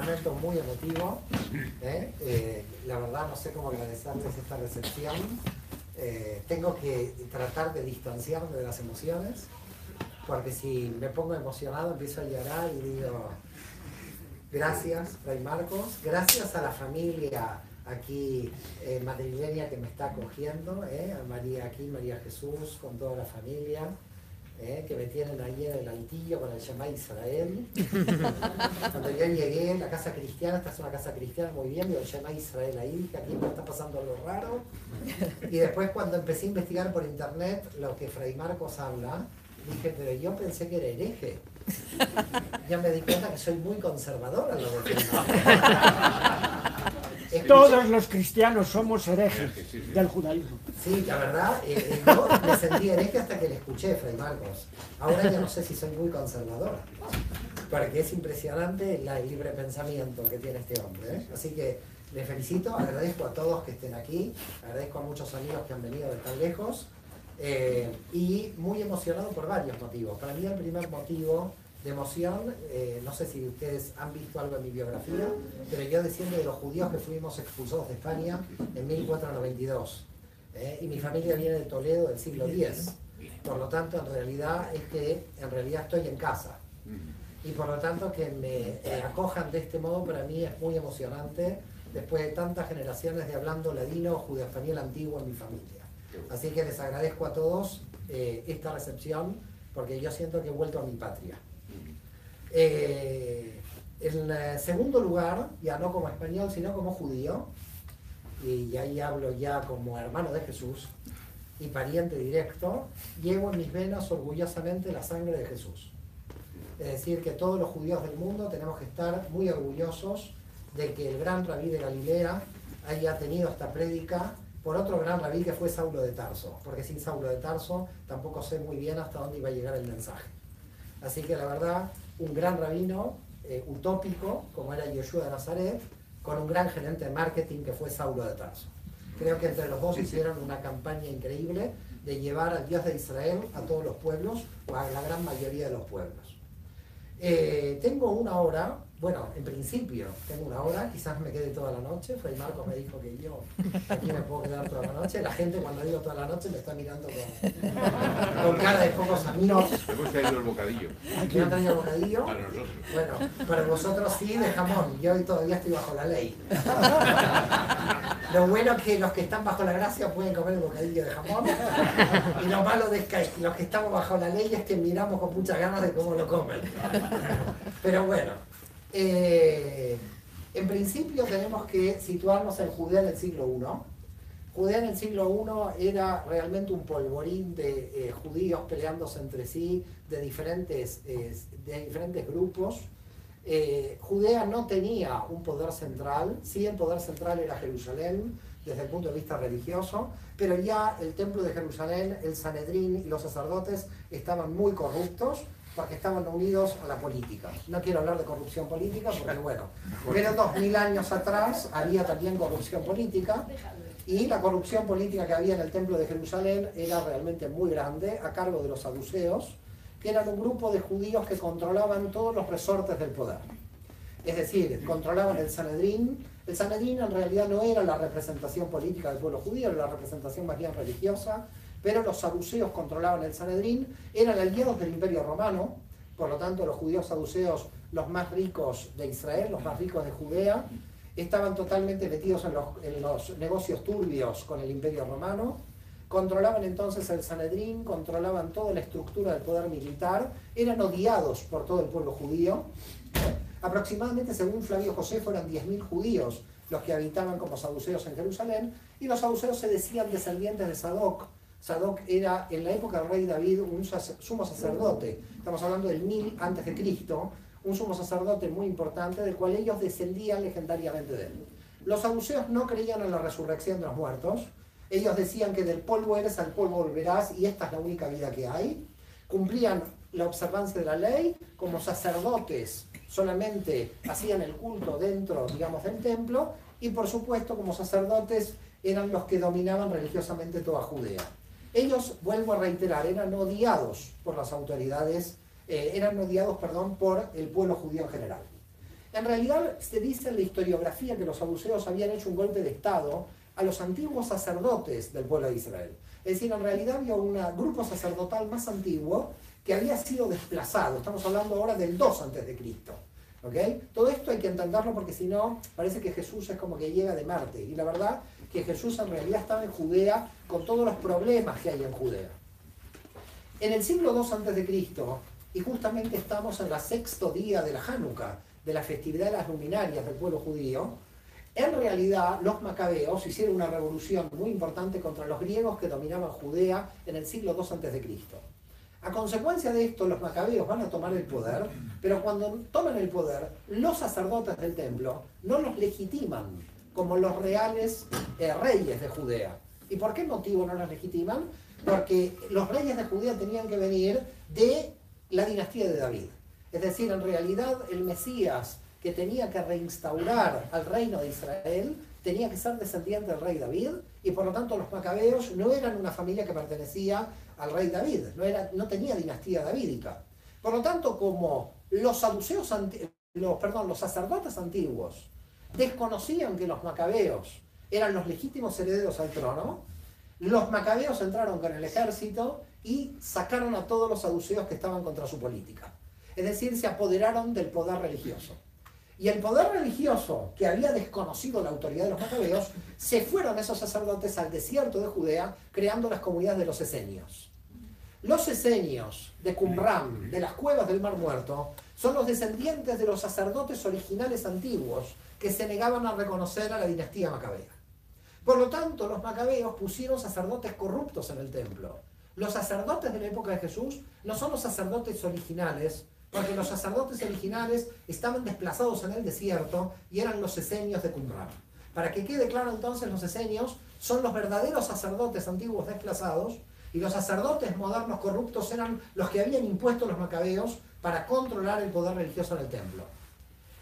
momento muy emotivo. ¿eh? Eh, la verdad no sé cómo agradecerles esta recepción. Eh, tengo que tratar de distanciarme de las emociones, porque si me pongo emocionado empiezo a llorar y digo, gracias, Fray Marcos, gracias a la familia aquí madrileña que me está acogiendo, a María aquí, María Jesús, con toda la familia. ¿Eh? que me tienen ahí en el altillo con el Shema Israel. Cuando yo llegué, la casa cristiana, esta es una casa cristiana muy bien, veo el Shema Israel ahí, que aquí me está pasando algo raro. Y después cuando empecé a investigar por internet lo que Fray Marcos habla, dije, pero yo pensé que era hereje. Ya me di cuenta que soy muy conservadora en lo de Todos los cristianos somos herejes del judaísmo. Sí, la verdad, eh, eh, yo me sentí hereje hasta que le escuché, Fray Marcos. Ahora ya no sé si soy muy conservadora, porque es impresionante el libre pensamiento que tiene este hombre. ¿eh? Así que le felicito, agradezco a todos que estén aquí, agradezco a muchos amigos que han venido de tan lejos, y muy emocionado por varios motivos. Para mí el primer motivo de emoción. Eh, no sé si ustedes han visto algo en mi biografía, pero yo desciendo de los judíos que fuimos expulsados de España en 1492. Eh, y mi familia viene de Toledo del siglo X. Por lo tanto, en realidad es que en realidad estoy en casa. Y por lo tanto, que me eh, acojan de este modo para mí es muy emocionante después de tantas generaciones de hablando ladino, judío español antiguo en mi familia. Así que les agradezco a todos esta recepción porque yo siento que he vuelto a mi patria. Eh, en segundo lugar, ya no como español, sino como judío, y ahí hablo ya como hermano de Jesús y pariente directo, llevo en mis venas orgullosamente la sangre de Jesús. Es decir, que todos los judíos del mundo tenemos que estar muy orgullosos de que el gran rabí de Galilea haya tenido esta prédica por otro gran rabí que fue Saulo de Tarso, porque sin Saulo de Tarso tampoco sé muy bien hasta dónde iba a llegar el mensaje. Así que la verdad, un gran rabino eh, utópico, como era Yoshua de Nazaret, con un gran gerente de marketing que fue Saulo de Tarso. Creo que entre los dos hicieron una campaña increíble de llevar al Dios de Israel a todos los pueblos, o a la gran mayoría de los pueblos. Eh, tengo una hora bueno, en principio tengo una hora, quizás me quede toda la noche. Fray Marcos me dijo que yo aquí me puedo quedar toda la noche. La gente cuando digo toda la noche me está mirando con, cara de pocos amigos. Hemos traído el bocadillo. ¿Quién ha traído el bocadillo? Para nosotros. Bueno, para vosotros sí de jamón. Yo hoy todavía estoy bajo la ley. Lo bueno es que los que están bajo la gracia pueden comer el bocadillo de jamón. Y lo malo de que los que estamos bajo la ley es que miramos con muchas ganas de cómo lo comen. Pero bueno. Eh, en principio tenemos que situarnos en Judea en el siglo I. Judea en el siglo I era realmente un polvorín de eh, judíos peleándose entre sí, de diferentes, eh, de diferentes grupos. Judea no tenía un poder central, sí el poder central era Jerusalén desde el punto de vista religioso, pero ya el templo de Jerusalén, el Sanedrín y los sacerdotes estaban muy corruptos porque estaban unidos a la política. No quiero hablar de corrupción política porque, bueno, pero dos mil años atrás había también corrupción política y la corrupción política que había en el Templo de Jerusalén era realmente muy grande, a cargo de los saduceos, que eran un grupo de judíos que controlaban todos los resortes del poder. Es decir, controlaban el Sanedrín. El Sanedrín en realidad no era la representación política del pueblo judío, era la representación más bien religiosa pero los saduceos controlaban el Sanedrín, eran aliados del Imperio Romano, por lo tanto los judíos saduceos, los más ricos de Israel, los más ricos de Judea, estaban totalmente metidos en los, negocios turbios con el Imperio Romano, controlaban entonces el Sanedrín, controlaban toda la estructura del poder militar, eran odiados por todo el pueblo judío. Aproximadamente, según Flavio José, fueron 10.000 judíos los que habitaban como saduceos en Jerusalén, y los saduceos se decían descendientes de Sadoc, Sadoc era en la época del rey David un sumo sacerdote, estamos hablando del 1000 antes de Cristo, un sumo sacerdote muy importante del cual ellos descendían legendariamente de él. Los saduceos no creían en la resurrección de los muertos, ellos decían que del polvo eres, al polvo volverás y esta es la única vida que hay. Cumplían la observancia de la ley como sacerdotes, solamente hacían el culto dentro, digamos, del templo y por supuesto como sacerdotes eran los que dominaban religiosamente toda Judea. Ellos, vuelvo a reiterar, eran odiados por las autoridades, eh, eran odiados, perdón, por el pueblo judío en general. En realidad se dice en la historiografía que los saduceos habían hecho un golpe de Estado a los antiguos sacerdotes del pueblo de Israel. Es decir, en realidad había un grupo sacerdotal más antiguo que había sido desplazado. Estamos hablando ahora del 2 antes de Cristo. Todo esto hay que entenderlo porque si no, parece que Jesús es como que llega de Marte. Y la verdad que Jesús en realidad estaba en Judea con todos los problemas que hay en Judea. En el siglo II antes de Cristo, y justamente estamos en el sexto día de la Hanukkah, de la festividad de las luminarias del pueblo judío, en realidad los macabeos hicieron una revolución muy importante contra los griegos que dominaban Judea en el siglo II Cristo. A consecuencia de esto, los macabeos van a tomar el poder, pero cuando toman el poder, los sacerdotes del templo no los legitiman como los reales eh, reyes de Judea. ¿Y por qué motivo no los legitiman? Porque los reyes de Judea tenían que venir de la dinastía de David. Es decir, en realidad el Mesías que tenía que reinstaurar al reino de Israel tenía que ser descendiente del rey David y por lo tanto los macabeos no eran una familia que pertenecía al rey David, no, era, no tenía dinastía davídica. Por lo tanto, como los saduceos, los, perdón, los sacerdotes antiguos desconocían que los macabeos eran los legítimos herederos al trono, los macabeos entraron con el ejército y sacaron a todos los saduceos que estaban contra su política. Es decir, se apoderaron del poder religioso. Y el poder religioso, que había desconocido la autoridad de los macabeos, se fueron esos sacerdotes al desierto de Judea, creando las comunidades de los esenios. Los esenios de Qumran, de las cuevas del Mar Muerto, son los descendientes de los sacerdotes originales antiguos que se negaban a reconocer a la dinastía macabea. Por lo tanto, los macabeos pusieron sacerdotes corruptos en el templo. Los sacerdotes de la época de Jesús no son los sacerdotes originales porque los sacerdotes originales estaban desplazados en el desierto y eran los esenios de Qumran. Para que quede claro entonces, los esenios son los verdaderos sacerdotes antiguos desplazados y los sacerdotes modernos corruptos eran los que habían impuesto los macabeos para controlar el poder religioso en el templo.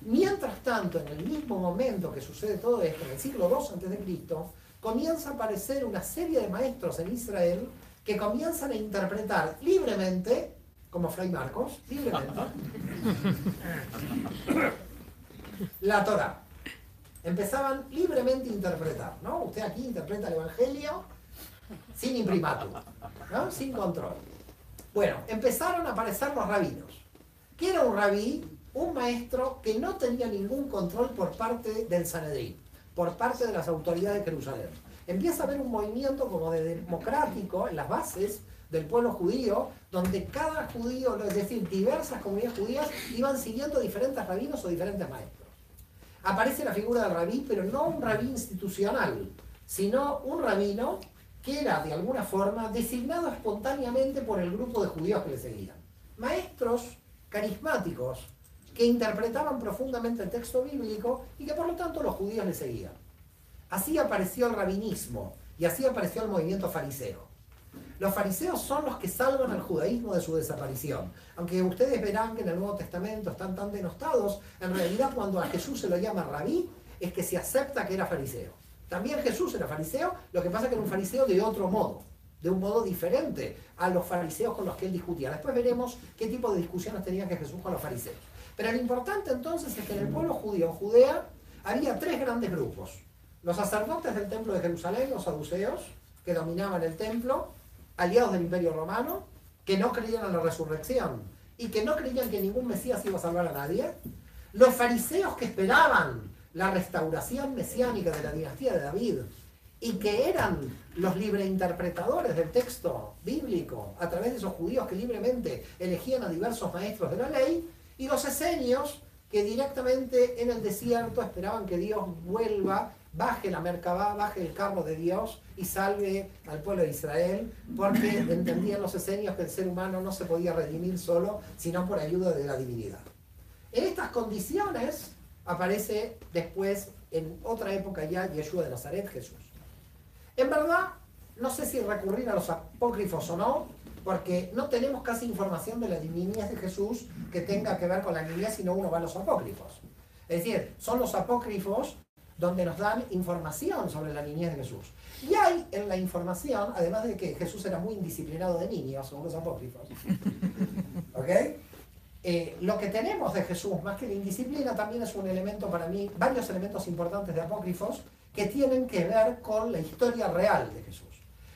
Mientras tanto, en el mismo momento que sucede todo esto, en el siglo II a.C., comienza a aparecer una serie de maestros en Israel que comienzan a interpretar libremente como Fray Marcos, libremente, la Torah. Empezaban libremente a interpretar, ¿no? Usted aquí interpreta el Evangelio sin imprimatur, ¿no? Sin control. Bueno, empezaron a aparecer los rabinos. ¿Qué era un rabí? Un maestro que no tenía ningún control por parte del Sanedrín, por parte de las autoridades de Jerusalén. Empieza a haber un movimiento como de democrático en las bases del pueblo judío, donde cada judío, es decir, diversas comunidades judías, iban siguiendo diferentes rabinos o diferentes maestros. Aparece la figura del rabí, pero no un rabí institucional, sino un rabino que era de alguna forma designado espontáneamente por el grupo de judíos que le seguían. Maestros carismáticos que interpretaban profundamente el texto bíblico y que por lo tanto los judíos le seguían. Así apareció el rabinismo y así apareció el movimiento fariseo. Los fariseos son los que salvan al judaísmo de su desaparición. Aunque ustedes verán que en el Nuevo Testamento están tan denostados, en realidad cuando a Jesús se lo llama rabí, es que se acepta que era fariseo. También Jesús era fariseo, lo que pasa es que era un fariseo de otro modo, de un modo diferente a los fariseos con los que él discutía. Después veremos qué tipo de discusiones tenía que Jesús con los fariseos. Pero lo importante entonces es que en el pueblo judío, en Judea, había tres grandes grupos. Los sacerdotes del templo de Jerusalén, los saduceos, que dominaban el templo, aliados del Imperio Romano, que no creían en la resurrección y que no creían que ningún Mesías iba a salvar a nadie, los fariseos que esperaban la restauración mesiánica de la dinastía de David y que eran los libreinterpretadores del texto bíblico a través de esos judíos que libremente elegían a diversos maestros de la ley, y los esenios que directamente en el desierto esperaban que Dios vuelva baje la Merkabah, baje el carro de Dios y salve al pueblo de Israel, porque entendían los esenios que el ser humano no se podía redimir solo, sino por ayuda de la divinidad. En estas condiciones aparece después, en otra época ya, Yeshua de Nazaret, Jesús. En verdad, no sé si recurrir a los apócrifos o no, porque no tenemos casi información de la divinidad de Jesús que tenga que ver con la niñez, sino uno va a los apócrifos. Es decir, son los apócrifos donde nos dan información sobre la niñez de Jesús. Y hay en la información, además de que Jesús era muy indisciplinado de niño, según los apócrifos, ¿ok? eh, lo que tenemos de Jesús, más que la indisciplina, también es un elemento para mí, varios elementos importantes de apócrifos que tienen que ver con la historia real de Jesús.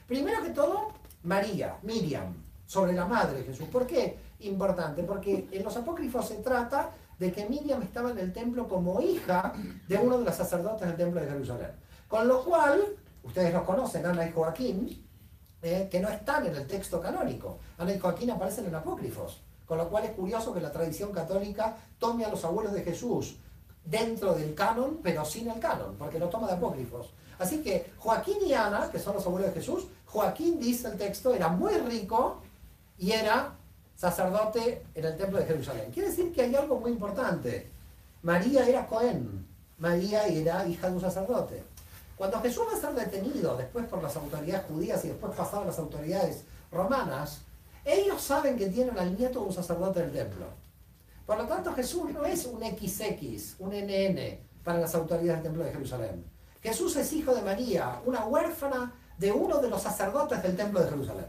Primero que todo, María, Miriam, sobre la madre de Jesús. ¿Por qué? Importante, porque en los apócrifos se trata de que Miriam estaba en el templo como hija de uno de los sacerdotes del templo de Jerusalén. Con lo cual, ustedes los conocen, Ana y Joaquín, eh, que no están en el texto canónico. Ana y Joaquín aparecen en apócrifos. Con lo cual es curioso que la tradición católica tome a los abuelos de Jesús dentro del canon, pero sin el canon, porque lo toma de apócrifos. Así que Joaquín y Ana, que son los abuelos de Jesús, Joaquín dice el texto, era muy rico y era sacerdote en el templo de Jerusalén. Quiere decir que hay algo muy importante. María era Cohen, María era hija de un sacerdote. Cuando Jesús va a ser detenido después por las autoridades judías y después pasado a las autoridades romanas, ellos saben que tienen al nieto de un sacerdote del templo. Por lo tanto, Jesús no es un XX, un NN para las autoridades del templo de Jerusalén. Jesús es hijo de María, una huérfana de uno de los sacerdotes del templo de Jerusalén.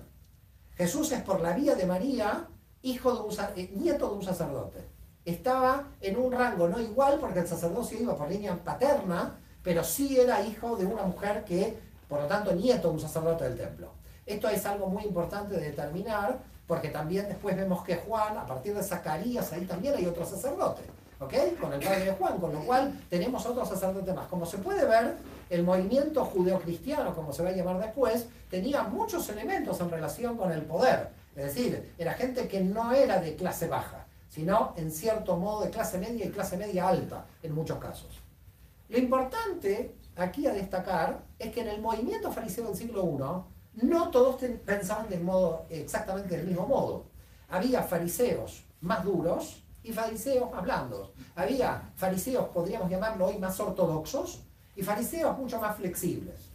Jesús es por la vía de María, hijo de un, eh, nieto de un sacerdote. Estaba en un rango no igual porque el sacerdocio iba por línea paterna, pero sí era hijo de una mujer que, por lo tanto, nieto de un sacerdote del templo. Esto es algo muy importante de determinar, porque también después vemos que Juan, a partir de Zacarías, ahí también hay otro sacerdote, ¿ok? Con el padre de Juan, con lo cual tenemos otro sacerdote más. Como se puede ver, el movimiento judeocristiano, como se va a llamar después, tenía muchos elementos en relación con el poder. Es decir, era gente que no era de clase baja, sino en cierto modo de clase media y clase media alta, en muchos casos. Lo importante aquí a destacar es que en el movimiento fariseo del siglo I, no todos pensaban del modo, exactamente del mismo modo. Había fariseos más duros y fariseos más blandos. Había fariseos, podríamos llamarlo hoy, más ortodoxos y fariseos mucho más flexibles.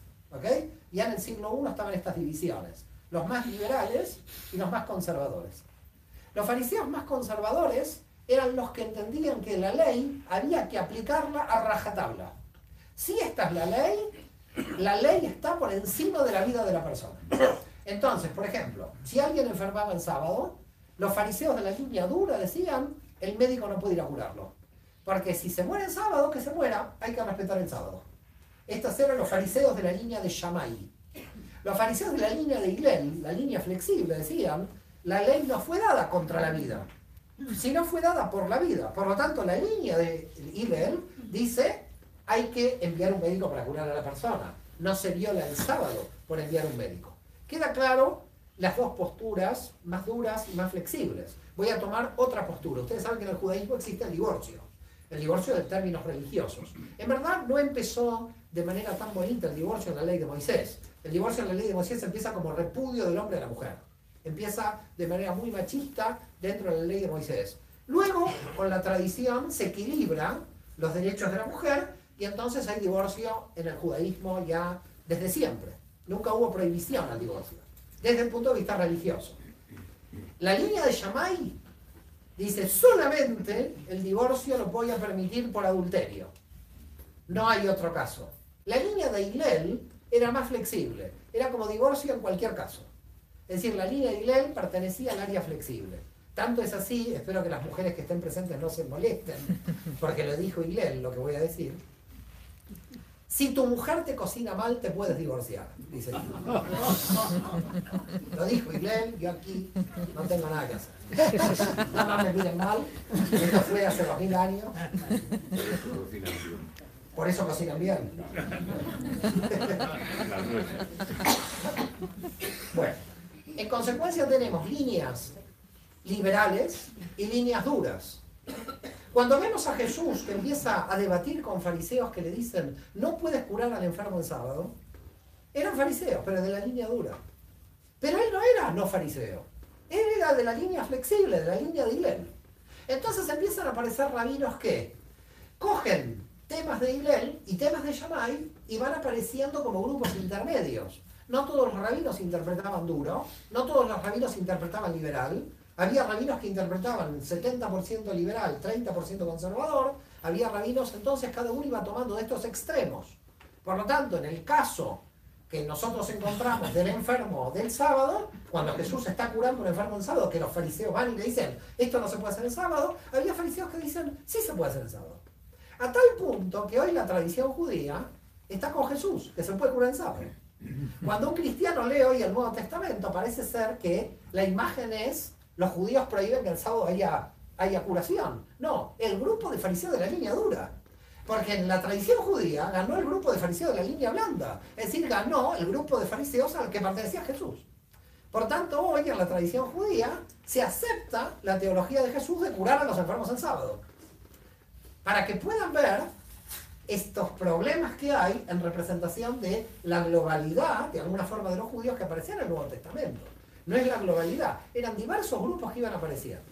Ya en el siglo I estaban estas divisiones. Los más liberales y los más conservadores. Los fariseos más conservadores eran los que entendían que la ley había que aplicarla a rajatabla. Si esta es la ley, la ley está por encima de la vida de la persona. Entonces, por ejemplo, si alguien enfermaba el sábado, los fariseos de la línea dura decían, el médico no puede ir a curarlo. Porque si se muere el sábado, que se muera, hay que respetar el sábado. Estos eran los fariseos de la línea de Shammai. Los fariseos de la línea de Hillel, la línea flexible, decían, la ley no fue dada contra la vida, sino fue dada por la vida. Por lo tanto, la línea de Hillel dice, hay que enviar un médico para curar a la persona. No se viola el sábado por enviar un médico. Queda claro las dos posturas más duras y más flexibles. Voy a tomar otra postura. Ustedes saben que en el judaísmo existe el divorcio. El divorcio de términos religiosos. En verdad no empezó de manera tan bonita el divorcio en la ley de Moisés. El divorcio en la ley de Moisés empieza como repudio del hombre a la mujer. Empieza de manera muy machista dentro de la ley de Moisés. Luego, con la tradición, se equilibran los derechos de la mujer y entonces hay divorcio en el judaísmo ya desde siempre. Nunca hubo prohibición al divorcio, desde el punto de vista religioso. La línea de Shammai dice solamente el divorcio lo voy a permitir por adulterio. No hay otro caso. La línea de Hillel era más flexible, era como divorcio en cualquier caso. Es decir, la línea de Hillel pertenecía al área flexible. Tanto es así, espero que las mujeres que estén presentes no se molesten, porque lo dijo Hillel, lo que voy a decir, si tu mujer te cocina mal, te puedes divorciar, dice Lo dijo Iglel, yo aquí no tengo nada que hacer. Nada más me miren mal, esto fue hace dos mil años. Por eso cocinan bien. bueno, en consecuencia tenemos líneas liberales y líneas duras. Cuando vemos a Jesús que empieza a debatir con fariseos que le dicen, no puedes curar al enfermo el sábado, eran fariseos, pero de la línea dura. Pero él no era no fariseo, él era de la línea flexible, de la línea de Hillel. Entonces empiezan a aparecer rabinos que cogen temas de Hillel y temas de Shammai y van apareciendo como grupos intermedios. No todos los rabinos interpretaban duro, no todos los rabinos interpretaban liberal, había rabinos que interpretaban 70% liberal, 30% conservador. Había rabinos, entonces cada uno iba tomando de estos extremos. Por lo tanto, en el caso que nosotros encontramos del enfermo del sábado, cuando Jesús está curando un enfermo el sábado, que los fariseos van y le dicen, esto no se puede hacer el sábado, había fariseos que dicen, sí se puede hacer el sábado. A tal punto que hoy la tradición judía está con Jesús, que se puede curar el sábado. Cuando un cristiano lee hoy el Nuevo Testamento, parece ser que la imagen es, los judíos prohíben que el sábado haya, haya curación. No, el grupo de fariseos de la línea dura. Porque en la tradición judía ganó el grupo de fariseos de la línea blanda. Es decir, ganó el grupo de fariseos al que pertenecía Jesús. Por tanto, hoy en la tradición judía se acepta la teología de Jesús de curar a los enfermos el sábado. Para que puedan ver estos problemas que hay en representación de la globalidad, de alguna forma, de los judíos que aparecían en el Nuevo Testamento. No es la globalidad, eran diversos grupos que iban apareciendo.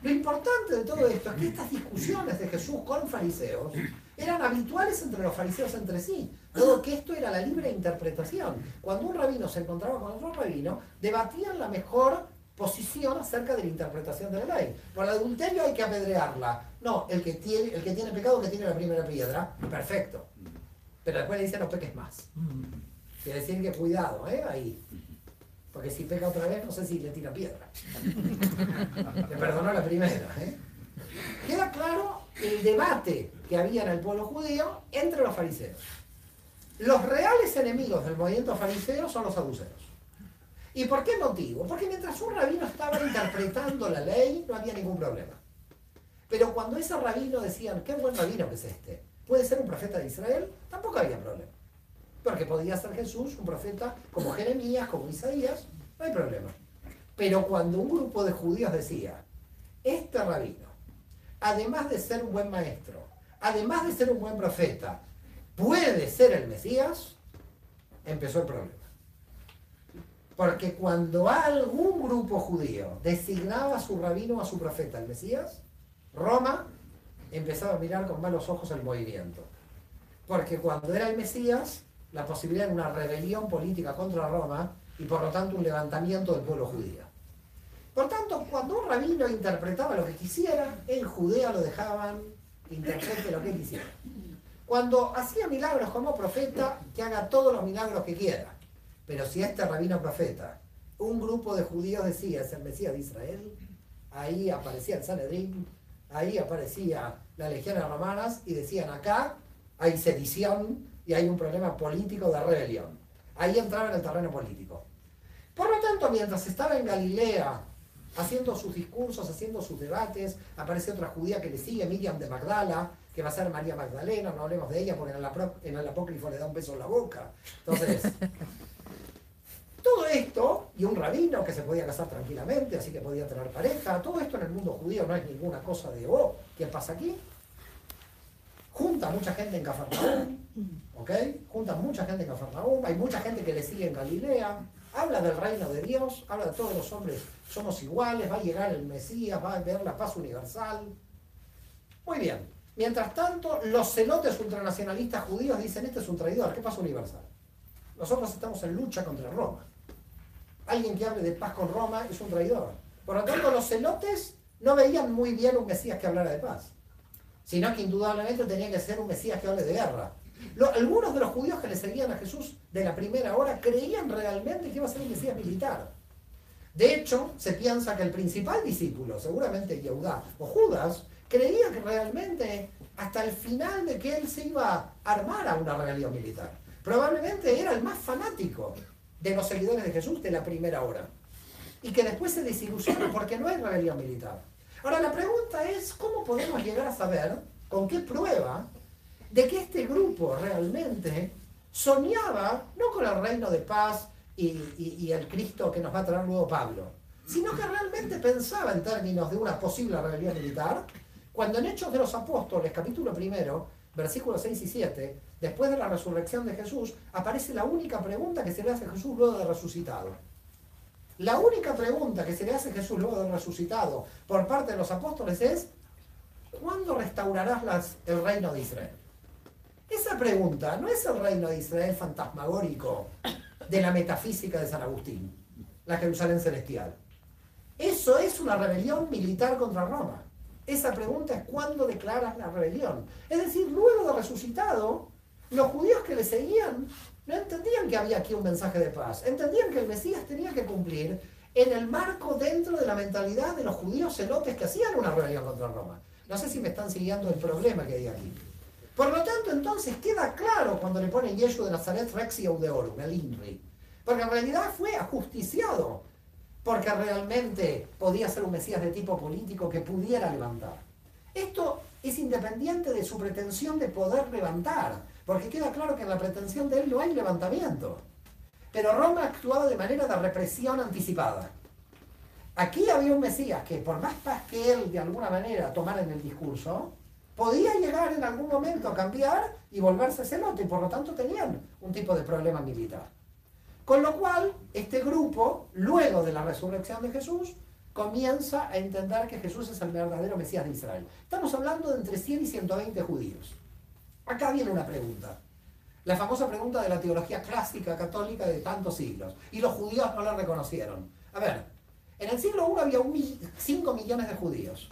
Lo importante de todo esto es que estas discusiones de Jesús con fariseos eran habituales entre los fariseos entre sí, todo que esto era la libre interpretación. Cuando un rabino se encontraba con otro rabino, debatían la mejor posición acerca de la interpretación de la ley. Por el adulterio hay que apedrearla. No, el que tiene, el que tiene pecado que tiene la primera piedra, perfecto. Pero después le dicen no peques más. Quiere decir que cuidado, ¿eh? Ahí. Porque si peca otra vez, no sé si le tira piedra. le perdonó la primera, ¿eh? Queda claro el debate que había en el pueblo judío entre los fariseos. Los reales enemigos del movimiento fariseo son los saduceos. ¿Y por qué motivo? Porque mientras un rabino estaba interpretando la ley, no había ningún problema. Pero cuando ese rabino decían, qué buen rabino que es este, puede ser un profeta de Israel, tampoco había problema. Porque podía ser Jesús, un profeta como Jeremías, como Isaías, no hay problema. Pero cuando un grupo de judíos decía, este rabino, además de ser un buen maestro, además de ser un buen profeta, puede ser el Mesías, empezó el problema. Porque cuando algún grupo judío designaba a su rabino o a su profeta, el Mesías, Roma empezaba a mirar con malos ojos el movimiento. Porque cuando era el Mesías, la posibilidad de una rebelión política contra Roma y por lo tanto un levantamiento del pueblo judío. Por tanto, cuando un rabino interpretaba lo que quisiera, en Judea lo dejaban interprete lo que quisiera. Cuando hacía milagros como profeta, que haga todos los milagros que quiera. Pero si este rabino profeta, un grupo de judíos decía, es el Mesías de Israel, ahí aparecía el Sanedrín, ahí aparecía la legión romanas y decían acá hay sedición y hay un problema político de rebelión. Ahí entraba en el terreno político. Por lo tanto, mientras estaba en Galilea haciendo sus discursos, haciendo sus debates, aparece otra judía que le sigue, Miriam de Magdala, que va a ser María Magdalena, no hablemos de ella porque en el, en el apócrifo le da un beso en la boca. Entonces, todo esto, y un rabino que se podía casar tranquilamente, así que podía tener pareja, todo esto en el mundo judío no es ninguna cosa de, oh, ¿qué pasa aquí? Junta mucha gente en Cafarnaúm, ¿ok? Junta mucha gente en Cafarnaúm, hay mucha gente que le sigue en Galilea, habla del reino de Dios, habla de todos los hombres somos iguales, va a llegar el Mesías, va a ver la paz universal. Muy bien. Mientras tanto, los celotes ultranacionalistas judíos dicen, este es un traidor, ¿qué paz universal? Nosotros estamos en lucha contra Roma. Alguien que hable de paz con Roma es un traidor. Por lo tanto, los celotes no veían muy bien un Mesías que hablara de paz, sino que indudablemente tenía que ser un Mesías que hable de guerra. algunos de los judíos que le seguían a Jesús de la primera hora creían realmente que iba a ser un Mesías militar. De hecho, se piensa que el principal discípulo, seguramente Yehudá o Judas, creía que realmente hasta el final de que él se iba a armar a una rebelión militar. Probablemente era el más fanático de los seguidores de Jesús de la primera hora. Y que después se desilusionó porque no hay rebelión militar. Ahora la pregunta es, ¿cómo podemos llegar a saber, con qué prueba, de que este grupo realmente soñaba no con el reino de paz y, y, el Cristo que nos va a traer luego Pablo, sino que realmente pensaba en términos de una posible rebelión militar, cuando en Hechos de los Apóstoles, capítulo primero, versículos 6 y 7, después de la resurrección de Jesús, aparece la única pregunta que se le hace a Jesús luego de resucitado. La única pregunta que se le hace a Jesús luego de resucitado por parte de los apóstoles es, ¿cuándo restaurarás el reino de Israel? Esa pregunta no es el reino de Israel fantasmagórico de la metafísica de San Agustín, la Jerusalén celestial. Eso es una rebelión militar contra Roma. Esa pregunta es cuándo declaras la rebelión. Es decir, luego de resucitado, los judíos que le seguían no entendían que había aquí un mensaje de paz. Entendían que el Mesías tenía que cumplir en el marco dentro de la mentalidad de los judíos celotes que hacían una rebelión contra Roma. No sé si me están siguiendo el problema que hay aquí. Por lo tanto, entonces queda claro cuando le ponen Yeshua de Nazaret Rexi Audeorum, el INRI. Porque en realidad fue ajusticiado. Porque realmente podía ser un Mesías de tipo político que pudiera levantar. Esto es independiente de su pretensión de poder levantar. Porque queda claro que en la pretensión de él no hay levantamiento. Pero Roma actuaba de manera de represión anticipada. Aquí había un Mesías que por más paz que él de alguna manera tomara en el discurso, podía llegar en algún momento a cambiar y volverse celote y por lo tanto tenían un tipo de problema militar. Con lo cual, este grupo, luego de la resurrección de Jesús, comienza a entender que Jesús es el verdadero Mesías de Israel. Estamos hablando de entre 100 y 120 judíos. Acá viene una pregunta. La famosa pregunta de la teología clásica católica de tantos siglos. Y los judíos no la reconocieron. A ver, en el siglo I había 5 millones de judíos.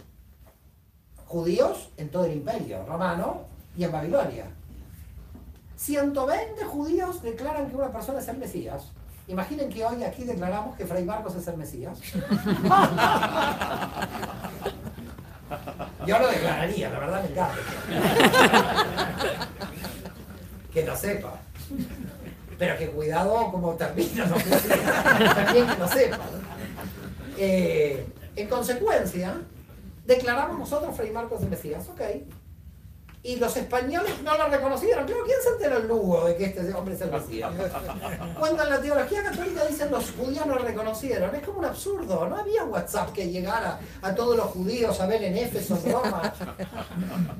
Judíos en todo el imperio romano y en Babilonia. 120 judíos declaran que una persona es el Mesías. Imaginen que hoy aquí declaramos que Fray Marcos es el Mesías. Yo lo declararía, la verdad me encanta. Que lo sepa. Pero que cuidado como termina, no también que lo sepa. Eh, en consecuencia, declaramos nosotros Fray Marcos de Mesías, ok. Y los españoles no lo reconocieron. Pero ¿quién se enteró el lugo de que este hombre es el Mesías? Cuando en la teología católica dicen los judíos no lo reconocieron, es como un absurdo. No había WhatsApp que llegara a todos los judíos a ver en Éfeso, Roma.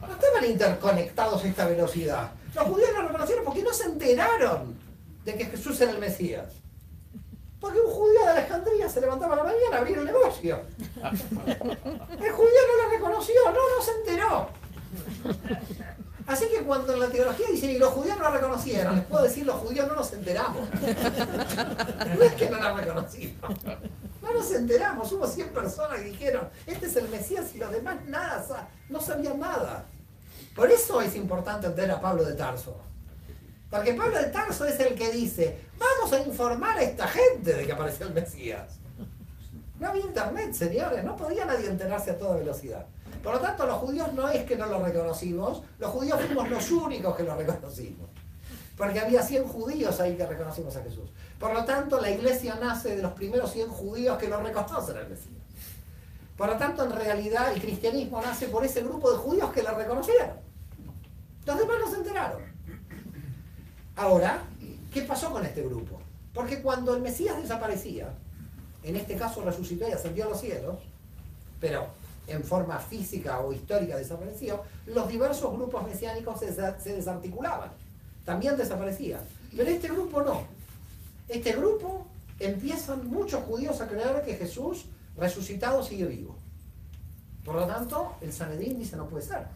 No estaban interconectados a esta velocidad. Los judíos no lo reconocieron porque no se enteraron de que Jesús era el Mesías. Porque un judío de Alejandría se levantaba a la mañana a abrir un negocio. El judío no lo reconoció, no, no se enteró. Así que cuando en la teología dicen y los judíos no lo reconocieron, les puedo decir los judíos no nos enteramos. No es que no lo reconocimos. No nos enteramos. Hubo 100 personas que dijeron, este es el Mesías y los demás nada, no sabían nada. Por eso es importante entender a Pablo de Tarso. Porque Pablo de Tarso es el que dice, vamos a informar a esta gente de que apareció el Mesías. No había internet, señores, no podía nadie enterarse a toda velocidad. Por lo tanto, los judíos no es que no lo reconocimos, los judíos fuimos los únicos que lo reconocimos. Porque había 100 judíos ahí que reconocimos a Jesús. Por lo tanto, la iglesia nace de los primeros 100 judíos que lo reconocen al Mesías. Por lo tanto, en realidad, el cristianismo nace por ese grupo de judíos que lo reconocieron. Los demás no se enteraron. Ahora, ¿qué pasó con este grupo? Porque cuando el Mesías desaparecía, en este caso resucitó y ascendió a los cielos, pero en forma física o histórica desapareció, los diversos grupos mesiánicos se, desarticulaban, también desaparecían. Pero este grupo no. Este grupo empiezan muchos judíos a creer que Jesús resucitado sigue vivo. Por lo tanto, el Sanedrín dice no puede ser.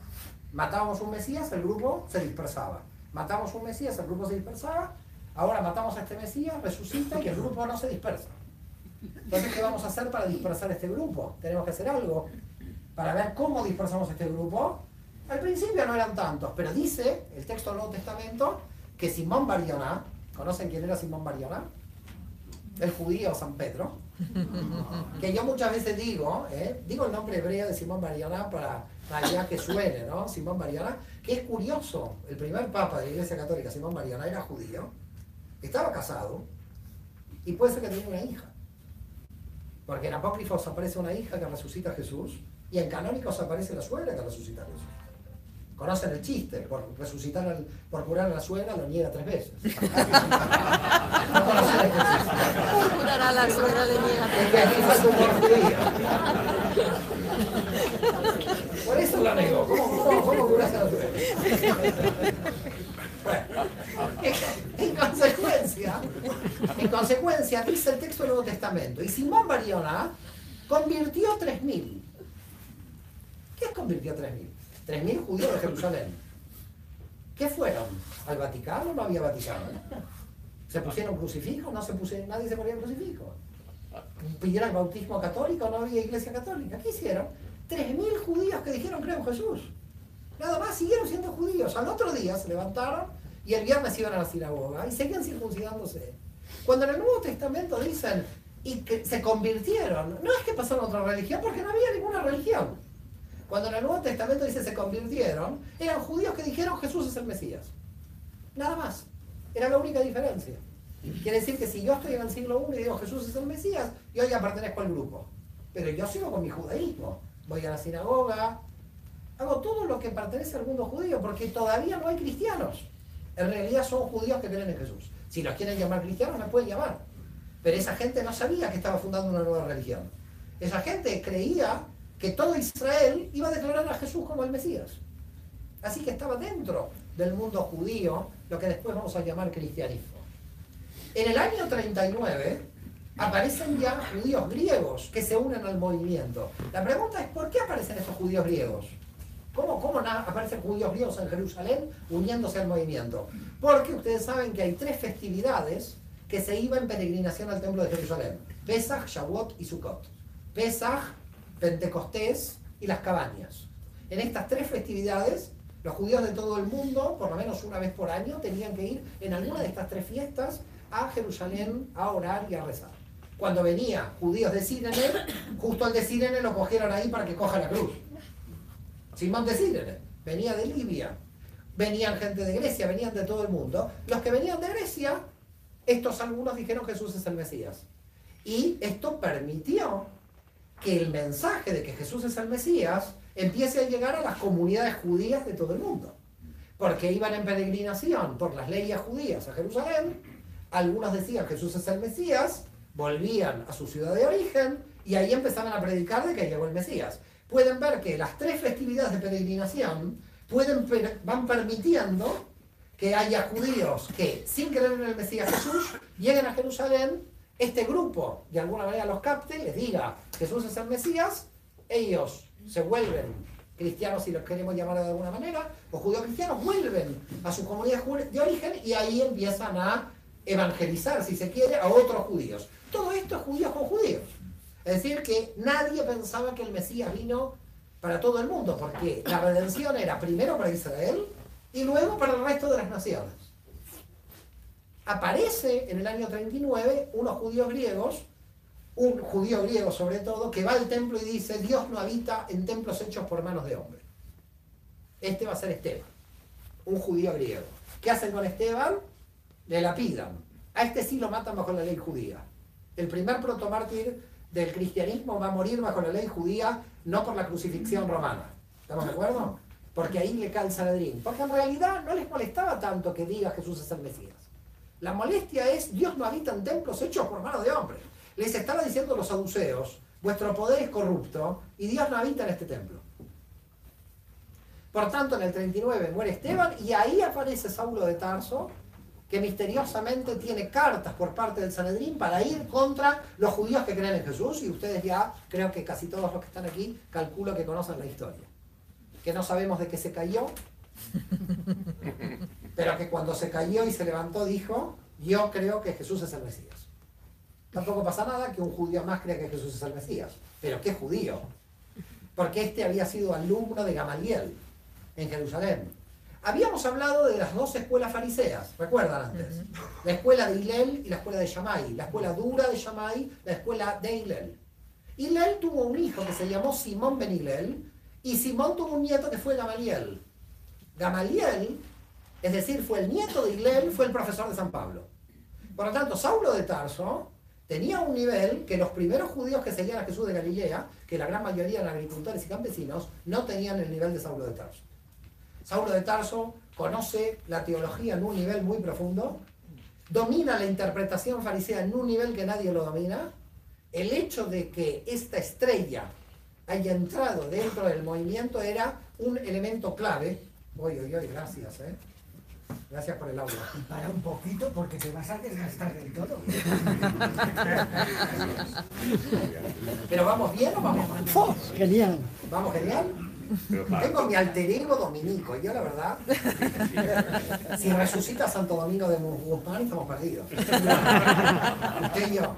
Matábamos un Mesías, el grupo se dispersaba matamos un Mesías, el grupo se dispersaba, ahora matamos a este Mesías, resucita y el grupo no se dispersa. Entonces, ¿qué vamos a hacer para dispersar este grupo? Tenemos que hacer algo para ver cómo dispersamos este grupo. Al principio no eran tantos, pero dice el texto del Nuevo Testamento que Simón Barioná, ¿conocen quién era Simón Barioná? El judío San Pedro. Que yo muchas veces digo, ¿eh? digo el nombre hebreo de Simón Barioná para allá que suene, ¿no? Simón Mariana, que es curioso, el primer papa de la Iglesia Católica, Simón Mariana, era judío, estaba casado y puede ser que tenía una hija. Porque en Apócrifos aparece una hija que resucita a Jesús y en Canónicos aparece la suegra que resucita a Jesús. Conocen el chiste, por resucitar, por curar a la suegra lo niega tres veces. no conocen el chiste. Por curar a la suegra le niega tres veces. Por eso la negó. ¿Cómo, cómo, cómo curaste a la suegra? Bueno, en consecuencia, en consecuencia, dice el texto del Nuevo Testamento, y Simón Bariona convirtió 3.000. ¿Qué es convirtió 3.000? 3.000 judíos de Jerusalén. ¿Qué fueron? ¿Al Vaticano? No había Vaticano. ¿Se pusieron crucifijos? No se pusieron, nadie se ponía crucifijo. ¿Pidieron el bautismo católico? No había iglesia católica. ¿Qué hicieron? 3.000 judíos que dijeron creo en Jesús. Nada más siguieron siendo judíos. Al otro día se levantaron y el viernes iban a la sinagoga y seguían circuncidándose. Cuando en el Nuevo Testamento dicen y que se convirtieron, no es que pasaron a otra religión porque no había ninguna religión. Cuando en el Nuevo Testamento dice se convirtieron, eran judíos que dijeron Jesús es el Mesías. Nada más. Era la única diferencia. Quiere decir que si yo estoy en el siglo I y digo Jesús es el Mesías, yo ya pertenezco al grupo. Pero yo sigo con mi judaísmo. Voy a la sinagoga, hago todo lo que pertenece al mundo judío, porque todavía no hay cristianos. En realidad son judíos que creen en Jesús. Si los quieren llamar cristianos, me pueden llamar. Pero esa gente no sabía que estaba fundando una nueva religión. Esa gente creía que todo Israel iba a declarar a Jesús como el Mesías. Así que estaba dentro del mundo judío, lo que después vamos a llamar cristianismo. En el año 39 aparecen ya judíos griegos que se unen al movimiento. La pregunta es, ¿por qué aparecen estos judíos griegos? ¿Cómo, cómo aparecen judíos griegos en Jerusalén uniéndose al movimiento? Porque ustedes saben que hay tres festividades que se iban en peregrinación al templo de Jerusalén. Pesach, Shavuot y Sukkot. Pesach, Pentecostés y las cabañas. En estas tres festividades, los judíos de todo el mundo, por lo menos una vez por año, tenían que ir en alguna de estas tres fiestas a Jerusalén a orar y a rezar. Cuando venía judíos de Sirene, justo al de Sirene lo cogieron ahí para que coja la cruz. Simón de Sirene, venía de Libia, venían gente de Grecia, venían de todo el mundo. Los que venían de Grecia, estos algunos dijeron Jesús es el Mesías. Y esto permitió que el mensaje de que Jesús es el Mesías empiece a llegar a las comunidades judías de todo el mundo. Porque iban en peregrinación por las leyes judías a Jerusalén, algunos decían Jesús es el Mesías, volvían a su ciudad de origen y ahí empezaban a predicar de que llegó el Mesías pueden ver que las tres festividades de peregrinación pueden, van permitiendo que haya judíos que, sin creer en el Mesías Jesús, lleguen a Jerusalén, este grupo de alguna manera los capte, les diga Jesús es el Mesías, ellos se vuelven cristianos, si los queremos llamar de alguna manera, o judíos cristianos vuelven a su comunidad de origen y ahí empiezan a evangelizar, si se quiere, a otros judíos. Todo esto es judíos con judíos. Es decir, que nadie pensaba que el Mesías vino para todo el mundo, porque la redención era primero para Israel y luego para el resto de las naciones. Aparece en el año 39 unos judíos griegos, un judío griego sobre todo, que va al templo y dice, Dios no habita en templos hechos por manos de hombre. Este va a ser Esteban, un judío griego. ¿Qué hacen con Esteban? Le lapidan. A este sí lo matan bajo la ley judía. El primer protomártir del cristianismo va a morir bajo la ley judía, no por la crucifixión romana. ¿Estamos de acuerdo? Porque ahí le cae el Sanedrín. Porque en realidad no les molestaba tanto que diga Jesús es el Mesías. La molestia es, Dios no habita en templos hechos por mano de hombres. Les estaba diciendo los saduceos, vuestro poder es corrupto y Dios no habita en este templo. Por tanto, en el 39 muere Esteban y ahí aparece Saulo de Tarso, que misteriosamente tiene cartas por parte del Sanedrín para ir contra los judíos que creen en Jesús, y ustedes ya, creo que casi todos los que están aquí, calculo que conocen la historia. Que no sabemos de qué se cayó, pero que cuando se cayó y se levantó dijo, yo creo que Jesús es el Mesías. Tampoco pasa nada que un judío más crea que Jesús es el Mesías. Pero ¿qué judío? Porque este había sido alumno de Gamaliel en Jerusalén Habíamos hablado de las dos escuelas fariseas, recuerdan antes. La escuela de Hillel y la escuela de Shammai. La escuela dura de Shammai, la escuela de Hillel. Hillel tuvo un hijo que se llamó Simón ben Hillel y Simón tuvo un nieto que fue Gamaliel. Gamaliel, es decir, fue el nieto de Hillel, fue el profesor de San Pablo. Por lo tanto, Saulo de Tarso tenía un nivel que los primeros judíos que seguían a Jesús de Galilea, que la gran mayoría eran agricultores y campesinos, no tenían el nivel de Saulo de Tarso. Saulo de Tarso conoce la teología en un nivel muy profundo, domina la interpretación farisea en un nivel que nadie lo domina. El hecho de que esta estrella haya entrado dentro del movimiento era un elemento clave. Oye, oye, gracias, ¿eh? Gracias por el audio. Y para un poquito porque te vas a desgastar del todo. Pero vamos bien o vamos mal? genial. ¿Vamos genial? Tengo mi alter ego dominico, y yo la verdad, si resucita Santo Domingo de Guzmán, estamos perdidos. Usted y yo.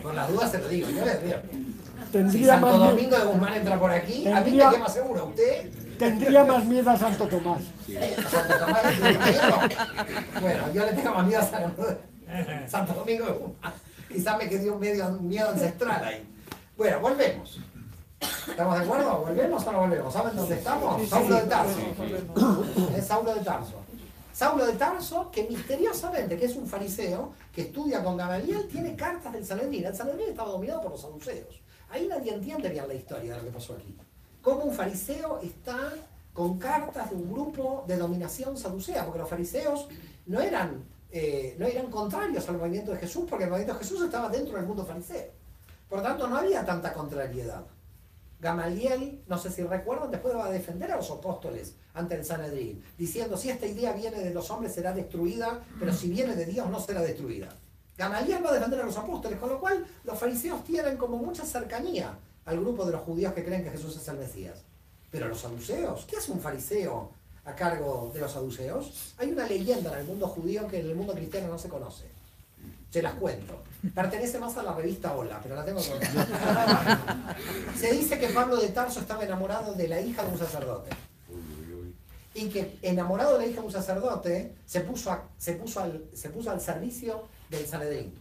Por las dudas se lo digo, yo les digo. Si Santo Domingo de Guzmán entra por aquí, a mí me queda más seguro. Usted tendría más miedo a Santo Tomás. Santo. Bueno, yo le tengo más miedo a San- Santo Domingo de Guzmán. Quizás me quedó un medio un miedo ancestral ahí. Bueno, volvemos. ¿Estamos de acuerdo? ¿Volvemos o no volvemos? ¿Saben dónde estamos? Saulo de Tarso. Es Saulo de Tarso. Saulo de Tarso, que misteriosamente, que es un fariseo, que estudia con Gamaliel, tiene cartas del Sanedrín. El Sanedrín estaba dominado por los saduceos. Ahí nadie entiende bien la historia de lo que pasó aquí. Cómo un fariseo está con cartas de un grupo de dominación saducea, porque los fariseos no eran, eh, no eran contrarios al movimiento de Jesús, porque el movimiento de Jesús estaba dentro del mundo fariseo. Por lo tanto, no había tanta contrariedad. Gamaliel, no sé si recuerdan, después va a defender a los apóstoles ante el Sanedrín, diciendo, si esta idea viene de los hombres será destruida, pero si viene de Dios no será destruida. Gamaliel va a defender a los apóstoles, con lo cual los fariseos tienen como mucha cercanía al grupo de los judíos que creen que Jesús es el Mesías. Pero los saduceos, ¿qué hace un fariseo a cargo de los saduceos? Hay una leyenda en el mundo judío que en el mundo cristiano no se conoce. Se las cuento. Pertenece más a la revista Hola, pero la tengo Se dice que Pablo de Tarso estaba enamorado de la hija de un sacerdote. Y que enamorado de la hija de un sacerdote se puso, se puso, al, se puso al servicio del Sanedrín.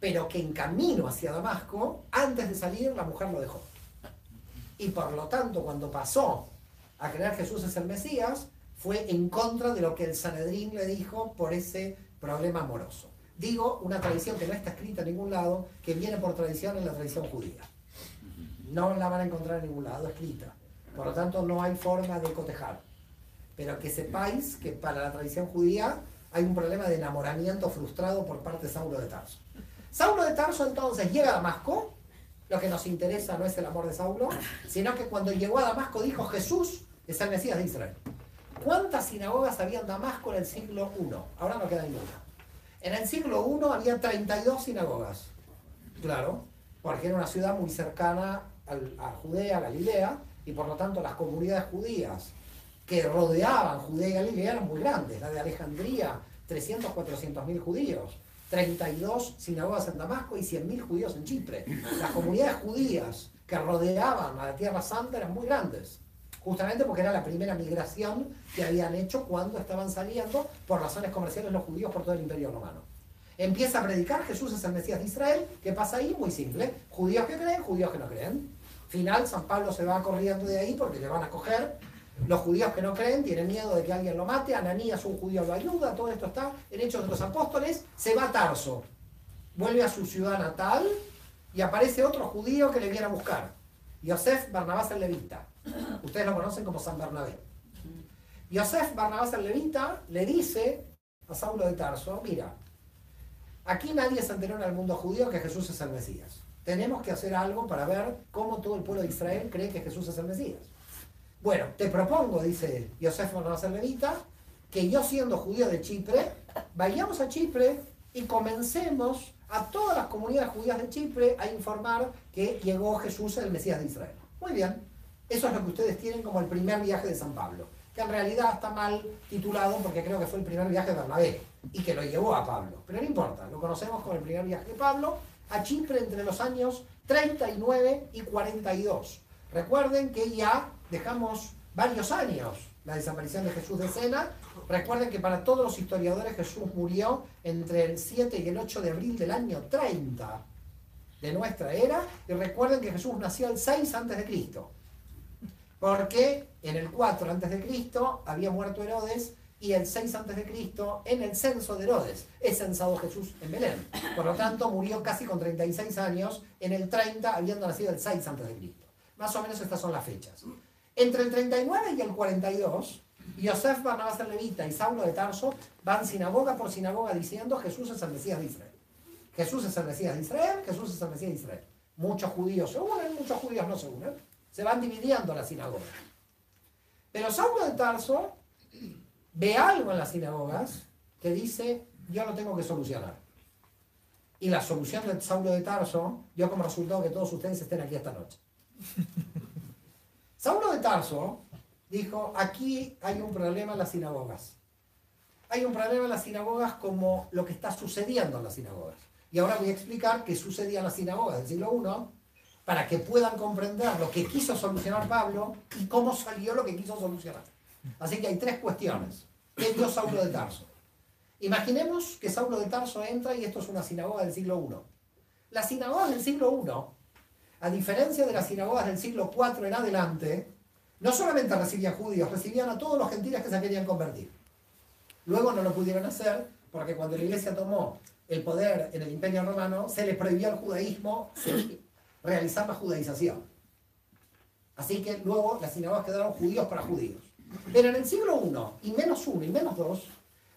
Pero que en camino hacia Damasco, antes de salir, la mujer lo dejó. Y por lo tanto, cuando pasó a creer Jesús es el Mesías, fue en contra de lo que el Sanedrín le dijo por ese problema amoroso. Digo, una tradición que no está escrita en ningún lado, que viene por tradición en la tradición judía. No la van a encontrar en ningún lado escrita. Por lo tanto, no hay forma de cotejar. Pero que sepáis que para la tradición judía hay un problema de enamoramiento frustrado por parte de Saulo de Tarso. Saulo de Tarso entonces llega a Damasco. Lo que nos interesa no es el amor de Saulo, sino que cuando llegó a Damasco dijo Jesús es el Mesías de Israel. ¿Cuántas sinagogas había en Damasco en el siglo I? Ahora no queda ninguna. En el siglo I había 32 sinagogas. Claro, porque era una ciudad muy cercana al- a Judea, Galilea, y por lo tanto las comunidades judías que rodeaban Judea y Galilea eran muy grandes. La de Alejandría, 300, 400 mil judíos. 32 sinagogas en Damasco y 100 mil judíos en Chipre. Las comunidades judías que rodeaban a la Tierra Santa eran muy grandes. Justamente porque era la primera migración que habían hecho cuando estaban saliendo por razones comerciales los judíos por todo el imperio romano. Empieza a predicar, Jesús es el Mesías de Israel. ¿Qué pasa ahí? Muy simple. Judíos que creen, judíos que no creen. Final, San Pablo se va corriendo de ahí porque le van a coger. Los judíos que no creen tienen miedo de que alguien lo mate. Ananías, un judío, lo ayuda. Todo esto está en Hechos de los Apóstoles. Se va a Tarso. Vuelve a su ciudad natal y aparece otro judío que le viene a buscar. Yosef Barnabás el Levita. Ustedes lo conocen como San Bernabé. Yosef Barnabás el Levita le dice a Saulo de Tarso, mira, aquí nadie se enteró en el mundo judío que Jesús es el Mesías. Tenemos que hacer algo para ver cómo todo el pueblo de Israel cree que Jesús es el Mesías. Bueno, te propongo, dice Yosef Barnabás el Levita, que yo siendo judío de Chipre, vayamos a Chipre y comencemos a todas las comunidades judías de Chipre a informar que llegó Jesús el Mesías de Israel. Muy bien, eso es lo que ustedes tienen como el primer viaje de San Pablo, que en realidad está mal titulado porque creo que fue el primer viaje de Bernabé y que lo llevó a Pablo. Pero no importa, lo conocemos como el primer viaje de Pablo a Chipre entre los años 39 y 42. Recuerden que ya dejamos varios años la desaparición de Jesús de escena. Recuerden que para todos los historiadores Jesús murió entre el 7 y el 8 de abril del año 30 de nuestra era. Y recuerden que Jesús nació el 6 antes de Cristo. Porque en el 4 antes de Cristo había muerto Herodes y el 6 antes de Cristo en el censo de Herodes es censado Jesús en Belén. Por lo tanto, murió casi con 36 años en el 30 habiendo nacido el 6 antes de Cristo. Más o menos estas son las fechas. Entre el 39 y el 42, Yosef Barnabás el Levita y Saulo de Tarso van sinagoga por sinagoga diciendo Jesús es el Mesías de Israel. Jesús es el Mesías de Israel, Jesús es el Mesías de Israel. Muchos judíos se unen, muchos judíos no se unen. Se van dividiendo las sinagogas. Pero Saulo de Tarso ve algo en las sinagogas que dice, yo lo tengo que solucionar. Y la solución de Saulo de Tarso dio como resultado que todos ustedes estén aquí esta noche. Saulo de Tarso dijo, aquí hay un problema en las sinagogas. Hay un problema en las sinagogas como lo que está sucediendo en las sinagogas. Y ahora voy a explicar qué sucedía en las sinagogas del siglo I para que puedan comprender lo que quiso solucionar Pablo y cómo salió lo que quiso solucionar. Así que hay tres cuestiones. ¿Qué dio Saulo de Tarso? Imaginemos que Saulo de Tarso entra y esto es una sinagoga del siglo I. Las sinagogas del siglo I, a diferencia de las sinagogas del siglo IV en adelante, no solamente recibían judíos, recibían a todos los gentiles que se querían convertir. Luego no lo pudieron hacer porque cuando la iglesia tomó el poder en el imperio romano, se les prohibió al judaísmo realizar la judaización. Así que luego las sinagogas quedaron judíos para judíos. Pero en el siglo I, y menos uno y menos dos,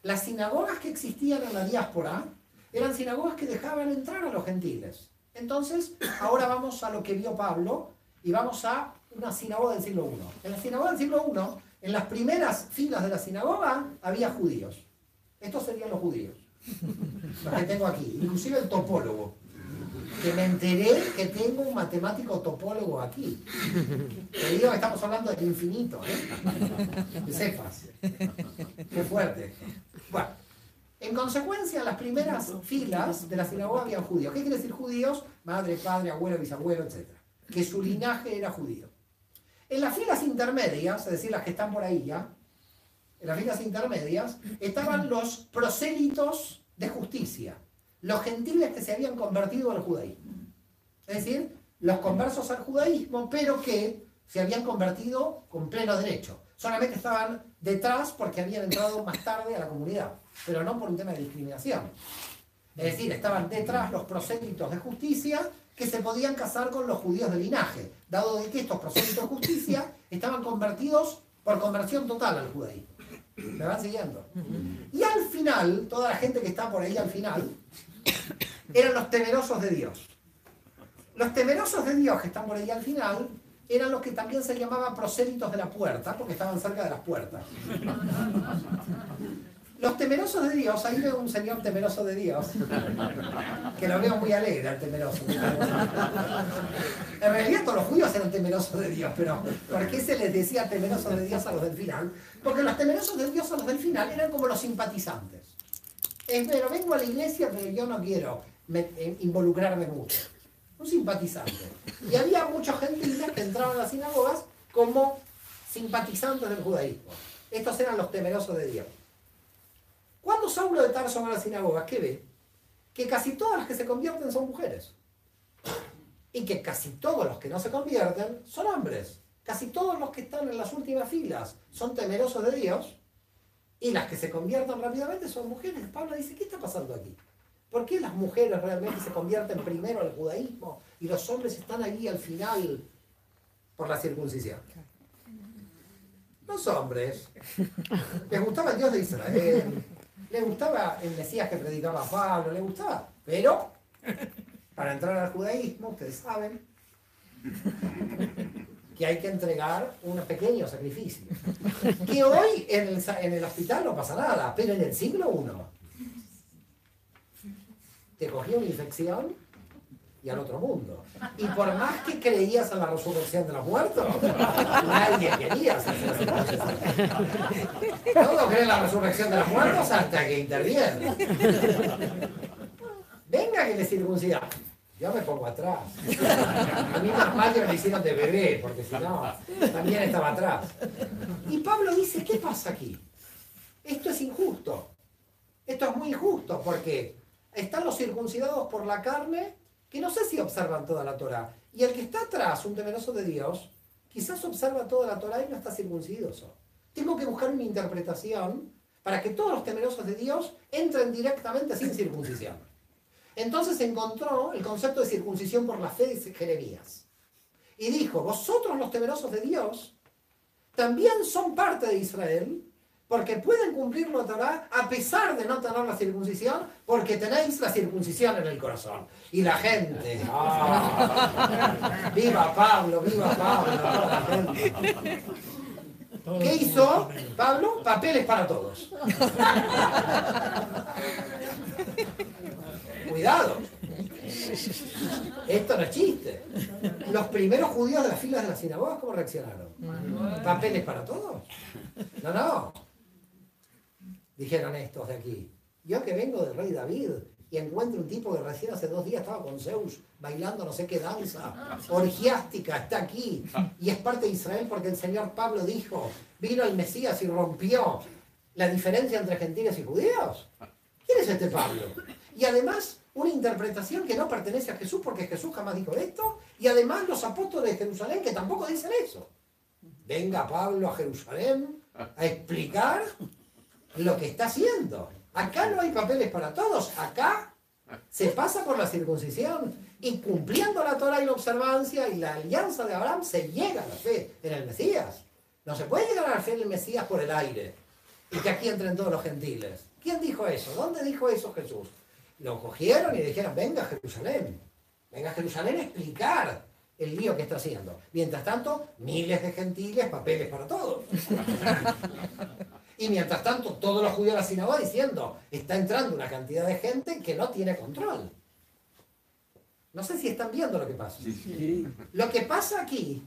las sinagogas que existían en la diáspora eran sinagogas que dejaban entrar a los gentiles. Entonces, ahora vamos a lo que vio Pablo y vamos a una sinagoga del siglo I. En la sinagoga del siglo I, en las primeras filas de la sinagoga, había judíos. Estos serían los judíos. Los que tengo aquí. Inclusive el topólogo. Que me enteré que tengo un matemático topólogo aquí. Te digo que estamos hablando del infinito, ¿eh? Que sepas. Qué fuerte. Bueno, en consecuencia, en las primeras filas de la sinagoga había judíos. ¿Qué quiere decir judíos? Madre, padre, abuelo, bisabuelo, etc. Que su linaje era judío. En las filas intermedias, es decir, las que están por ahí ya, en las filas intermedias, estaban los prosélitos de justicia, los gentiles que se habían convertido al judaísmo. Es decir, los conversos al judaísmo, pero que se habían convertido con pleno derecho. Solamente estaban detrás porque habían entrado más tarde a la comunidad, pero no por un tema de discriminación. Es decir, estaban detrás los prosélitos de justicia que se podían casar con los judíos de linaje, dado de que estos prosélitos de justicia estaban convertidos por conversión total al judaísmo. ¿Me van siguiendo? Y al final, toda la gente que está por ahí al final, eran los temerosos de Dios. Los temerosos de Dios que están por ahí al final eran los que también se llamaban prosélitos de la puerta, porque estaban cerca de las puertas. Los temerosos de Dios, ahí veo un señor temeroso de Dios, que lo veo muy alegre al temeroso. En realidad todos los judíos eran temerosos de Dios, pero ¿por qué se les decía temerosos de Dios a los del final? Porque los temerosos de Dios a los del final eran como los simpatizantes. Es, pero vengo a la iglesia, pero yo no quiero eh, involucrarme mucho. Un simpatizante. Y había mucha gente que entraba a las sinagogas como simpatizantes del judaísmo. Estos eran los temerosos de Dios. Cuando Saulo de Tarso va a la sinagoga, ¿qué ve? Que casi todas las que se convierten son mujeres. Y que casi todos los que no se convierten son hombres. Casi todos los que están en las últimas filas son temerosos de Dios. Y las que se convierten rápidamente son mujeres. Pablo dice, ¿qué está pasando aquí? ¿Por qué las mujeres realmente se convierten primero al judaísmo y los hombres están ahí al final por la circuncisión? Los hombres les gustaba el Dios de Israel, le gustaba el Mesías que predicaba Pablo, le gustaba. Pero, para entrar al judaísmo, ustedes saben que hay que entregar unos pequeños sacrificios. Que hoy en el, en el hospital no pasa nada, pero en el siglo I te cogía una infección y al otro mundo. Y por más que creías en la resurrección de los muertos, nadie quería hacerse Todos creen en la resurrección de los muertos hasta que interviene. Venga que le circuncida. Yo me pongo atrás. A mí más mal me hicieron de bebé, porque si no, también estaba atrás. Y Pablo dice, ¿qué pasa aquí? Esto es injusto. Esto es muy injusto, porque están los circuncidados por la carne que no sé si observan toda la Torah. Y el que está atrás, un temeroso de Dios, quizás observa toda la Torah y no está circuncidoso. Tengo que buscar una interpretación para que todos los temerosos de Dios entren directamente sin circuncisión. Entonces encontró el concepto de circuncisión por la fe de Jeremías. Y dijo, vosotros los temerosos de Dios también son parte de Israel porque pueden cumplir la Torah a pesar de no tener la circuncisión, porque tenéis la circuncisión en el corazón. Y la gente, ¡ah! ¡Viva Pablo, viva Pablo! ¿Qué hizo Pablo? Papeles para todos. Cuidado. Esto no es chiste. Los primeros judíos de las filas de las sinagogas, ¿cómo reaccionaron? ¿Papeles para todos? No, no dijeron estos de aquí. Yo que vengo del rey David y encuentre un tipo que recién hace dos días estaba con Zeus bailando no sé qué danza orgiástica, está aquí y es parte de Israel porque el Señor Pablo dijo, vino el Mesías y rompió la diferencia entre gentiles y judíos. ¿Quién es este Pablo? Y además una interpretación que no pertenece a Jesús porque Jesús jamás dijo esto y además los apóstoles de Jerusalén que tampoco dicen eso. Venga Pablo a Jerusalén a explicar lo que está haciendo. Acá no hay papeles para todos, acá se pasa por la circuncisión y cumpliendo la Torah y la observancia y la alianza de Abraham se llega a la fe en el Mesías. No se puede llegar a la fe en el Mesías por el aire y que aquí entren todos los gentiles. ¿Quién dijo eso? ¿Dónde dijo eso Jesús? Lo cogieron y dijeron, venga a Jerusalén, venga a Jerusalén a explicar el lío que está haciendo. Mientras tanto, miles de gentiles, papeles para todos. Y mientras tanto, todos los judíos de la sinagoga diciendo, está entrando una cantidad de gente que no tiene control. No sé si están viendo lo que pasa. Lo que pasa aquí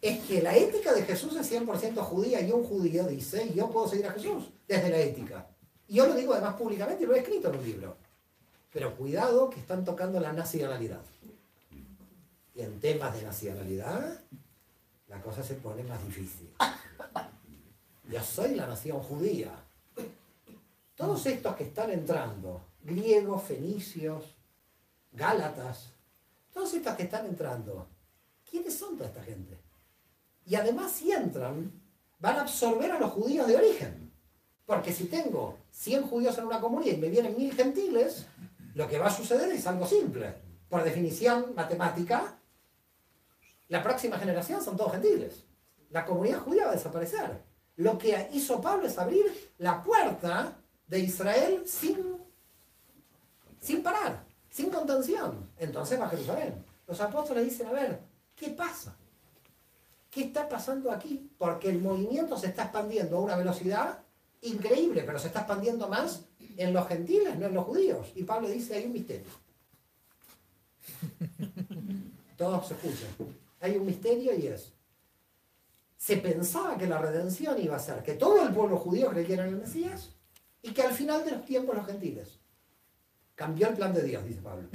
es que la ética de Jesús es 100% judía y un judío dice, yo puedo seguir a Jesús desde la ética. Y yo lo digo además públicamente y lo he escrito en un libro. Pero cuidado que están tocando la nacionalidad. Y en temas de nacionalidad, la cosa se pone más difícil. Yo soy la nación judía. Todos estos que están entrando, griegos, fenicios, gálatas, todos estos que están entrando, ¿quiénes son toda esta gente? Y además si entran, van a absorber a los judíos de origen. Porque si tengo 100 judíos en una comunidad y me vienen mil gentiles, lo que va a suceder es algo simple. Por definición matemática, la próxima generación son todos gentiles. La comunidad judía va a desaparecer. Lo que hizo Pablo es abrir la puerta de Israel sin, sin parar, sin contención. Entonces va a Jerusalén. Los apóstoles dicen, a ver, ¿qué pasa? ¿Qué está pasando aquí? Porque el movimiento se está expandiendo a una velocidad increíble, pero se está expandiendo más en los gentiles, no en los judíos. Y Pablo dice, hay un misterio. Todos se escuchan. Hay un misterio y es, se pensaba que la redención iba a ser que todo el pueblo judío creyera en el Mesías y que al final de los tiempos los gentiles. Cambió el plan de Dios, dice Pablo.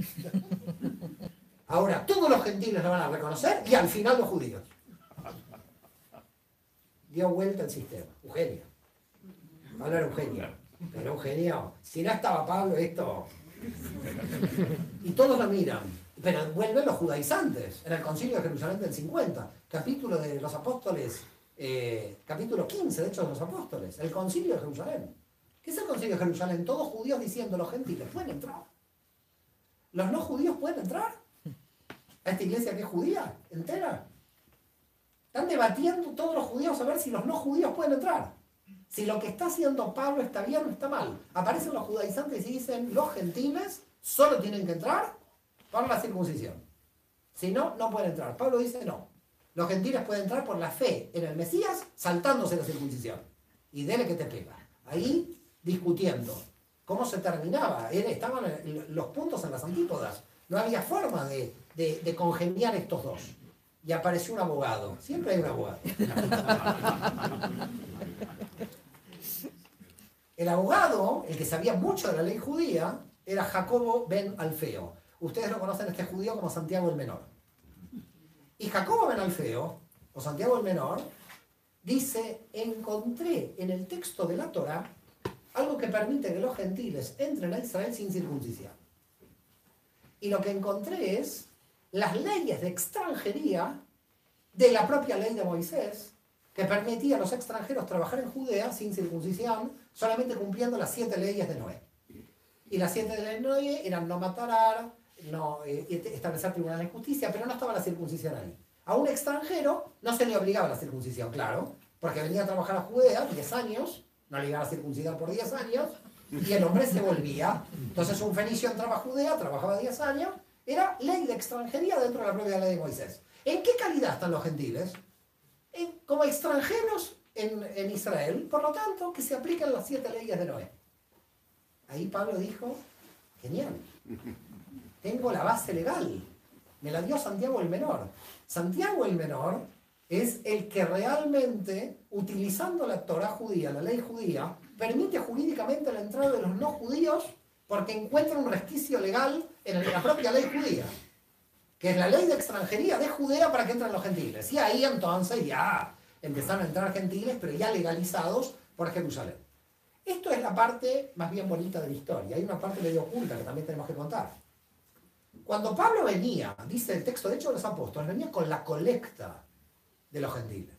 Ahora todos los gentiles lo van a reconocer y al final los judíos. Dio vuelta el sistema. Eugenio. Pablo era Eugenio. Pero Eugenio, si no estaba Pablo, esto. Y todos lo miran. Pero vuelven los judaizantes en el concilio de Jerusalén del 50, capítulo de los apóstoles, eh, capítulo 15 de hecho de los apóstoles, el concilio de Jerusalén. ¿Qué es el concilio de Jerusalén? Todos judíos diciendo los gentiles pueden entrar. Los no judíos pueden entrar a esta iglesia que es judía, entera. Están debatiendo todos los judíos a ver si los no judíos pueden entrar. Si lo que está haciendo Pablo está bien o está mal. Aparecen los judaizantes y dicen, los gentiles solo tienen que entrar por la circuncisión. Si no, no pueden entrar. Pablo dice no. Los gentiles pueden entrar por la fe en el Mesías saltándose la circuncisión. Y dele que te pega. Ahí discutiendo. ¿Cómo se terminaba? Estaban los puntos en las antípodas. No había forma de, de congeniar estos dos. Y apareció un abogado. Siempre hay un abogado. El abogado, el que sabía mucho de la ley judía, era Jacobo ben Alfeo Ustedes lo conocen este judío como Santiago el Menor. Y Jacobo ben Alfeo, o Santiago el Menor, dice, encontré en el texto de la Torah algo que permite que los gentiles entren a Israel sin circuncisión. Y lo que encontré es las leyes de extranjería de la propia ley de Moisés, que permitía a los extranjeros trabajar en Judea sin circuncisión, solamente cumpliendo las siete leyes de Noé. Y las siete leyes de Noé eran no matar, no, eh, establecer tribunales de justicia, pero no estaba la circuncisión ahí. A un extranjero no se le obligaba la circuncisión, claro, porque venía a trabajar a Judea 10 años, no le iban a circuncidar por 10 años, y el hombre se volvía. Entonces un fenicio entraba a Judea, trabajaba 10 años, era ley de extranjería dentro de la propia ley de Moisés. ¿En qué calidad están los gentiles? como extranjeros en, en Israel, por lo tanto, que se aplican las siete leyes de Noé. Ahí Pablo dijo, genial, tengo la base legal. Me la dio Santiago el Menor. Santiago el Menor es el que realmente, utilizando la Torah judía, la ley judía, permite jurídicamente la entrada de los no judíos porque encuentra un resquicio legal en la propia ley judía, que es la ley de extranjería de Judea para que entren los gentiles. Y ahí entonces ya empezaron a entrar gentiles, pero ya legalizados por Jerusalén. Esto es la parte más bien bonita de la historia. Hay una parte medio oculta que también tenemos que contar. Cuando Pablo venía, dice el texto de hecho de los apóstoles, venía con la colecta de los gentiles.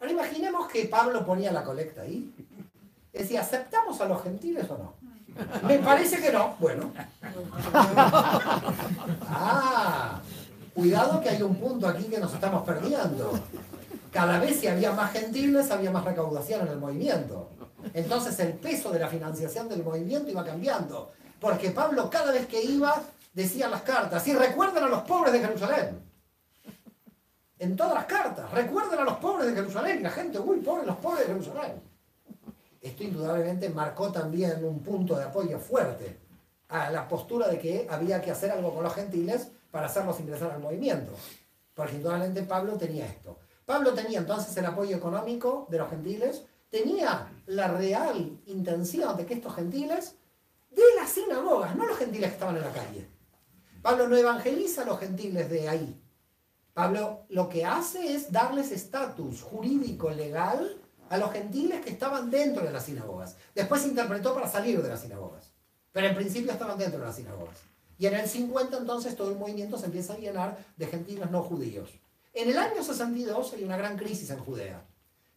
Ahora imaginemos que Pablo ponía la colecta ahí. Decía, ¿aceptamos a los gentiles o no? Me parece que no. Bueno. Ah, cuidado que hay un punto aquí que nos estamos perdiendo. Cada vez si había más gentiles, había más recaudación en el movimiento. Entonces el peso de la financiación del movimiento iba cambiando. Porque Pablo cada vez que iba decía las cartas, y recuerden a los pobres de Jerusalén. En todas las cartas, recuerden a los pobres de Jerusalén. Y la gente, uy, pobres los pobres de Jerusalén. Esto indudablemente marcó también un punto de apoyo fuerte a la postura de que había que hacer algo con los gentiles para hacerlos ingresar al movimiento. Porque indudablemente Pablo tenía esto. Pablo tenía entonces el apoyo económico de los gentiles, tenía la real intención de que estos gentiles, de las sinagogas, no los gentiles que estaban en la calle. Pablo no evangeliza a los gentiles de ahí. Pablo lo que hace es darles estatus jurídico, legal, a los gentiles que estaban dentro de las sinagogas. Después se interpretó para salir de las sinagogas. Pero en principio estaban dentro de las sinagogas. Y en el 50 entonces todo el movimiento se empieza a llenar de gentiles no judíos. En el año 62 hay una gran crisis en Judea,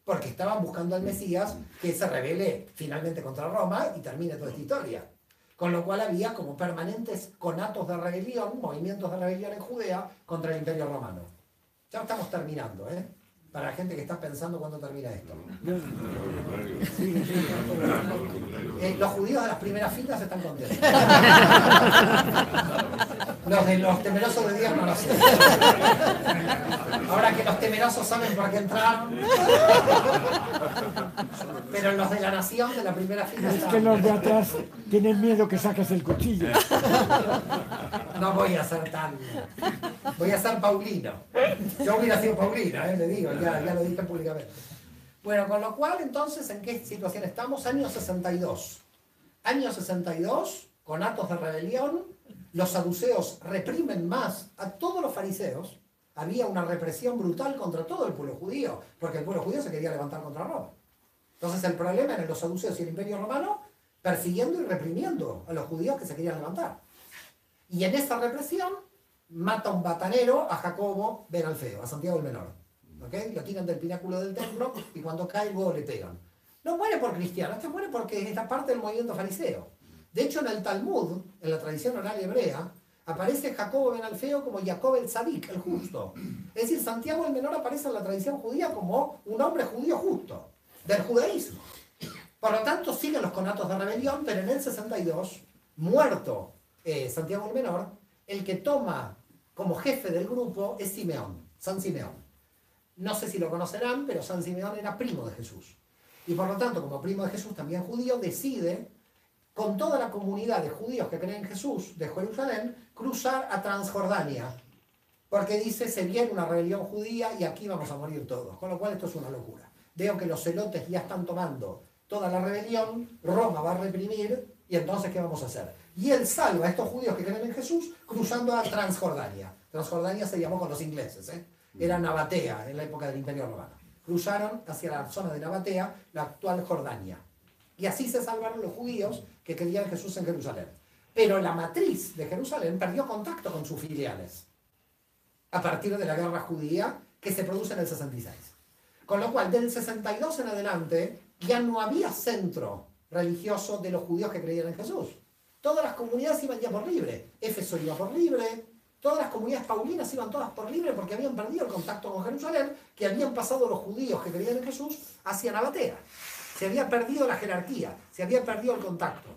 porque estaban buscando al Mesías que se revele finalmente contra Roma y termine toda esta historia. Con lo cual había como permanentes conatos de rebelión, movimientos de rebelión en Judea contra el imperio romano. Ya estamos terminando, ¿eh? Para la gente que está pensando cuándo termina esto. Eh, los judíos de las primeras filas están contentos. Los de los temerosos de Dios no lo sé. Ahora que los temerosos saben por qué entraron. Pero los de la nación de la primera fila. Es que los de atrás tienen miedo que saques el cuchillo. No voy a ser tan. Voy a ser Paulino. Yo hubiera sido Paulino, ¿eh? le digo, ya, ya lo dije públicamente. Bueno, con lo cual, entonces, ¿en qué situación estamos? Año 62. Año 62, con actos de rebelión, los saduceos reprimen más a todos los fariseos. Había una represión brutal contra todo el pueblo judío, porque el pueblo judío se quería levantar contra Roma. Entonces el problema era los saduceos y el imperio romano persiguiendo y reprimiendo a los judíos que se querían levantar. Y en esa represión mata un batanero a Jacobo ben Alfeo, a Santiago el Menor. ¿Okay? Lo tiran del pináculo del templo y cuando cae luego le pegan. No muere por cristiano, este muere porque es parte del movimiento fariseo. De hecho, en el Talmud, en la tradición oral hebrea, aparece Jacobo ben Alfeo como Jacob el Sadik, el justo. Es decir, Santiago el Menor aparece en la tradición judía como un hombre judío justo, del judaísmo. Por lo tanto, siguen los conatos de rebelión, pero en el 62, muerto eh, Santiago el Menor, el que toma como jefe del grupo es Simeón, San Simeón. No sé si lo conocerán, pero San Simeón era primo de Jesús. Y por lo tanto, como primo de Jesús, también judío, decide, con toda la comunidad de judíos que creen en Jesús de Jerusalén, cruzar a Transjordania. Porque dice, se viene una rebelión judía y aquí vamos a morir todos. Con lo cual esto es una locura. Veo que los celotes ya están tomando toda la rebelión, Roma va a reprimir y entonces ¿qué vamos a hacer? Y él salva a estos judíos que creen en Jesús cruzando a Transjordania. Transjordania se llamó con los ingleses. ¿eh? era Nabatea en la época del Imperio Romano. Cruzaron hacia la zona de Nabatea, la actual Jordania. Y así se salvaron los judíos que creían en Jesús en Jerusalén. Pero la matriz de Jerusalén perdió contacto con sus filiales a partir de la guerra judía que se produce en el 66. Con lo cual, del 62 en adelante, ya no había centro religioso de los judíos que creían en Jesús. Todas las comunidades iban ya por libre. Éfeso iba por libre, Todas las comunidades paulinas iban todas por libre porque habían perdido el contacto con Jerusalén, que habían pasado los judíos que creían en Jesús hacia Nabatea. Se había perdido la jerarquía, se había perdido el contacto.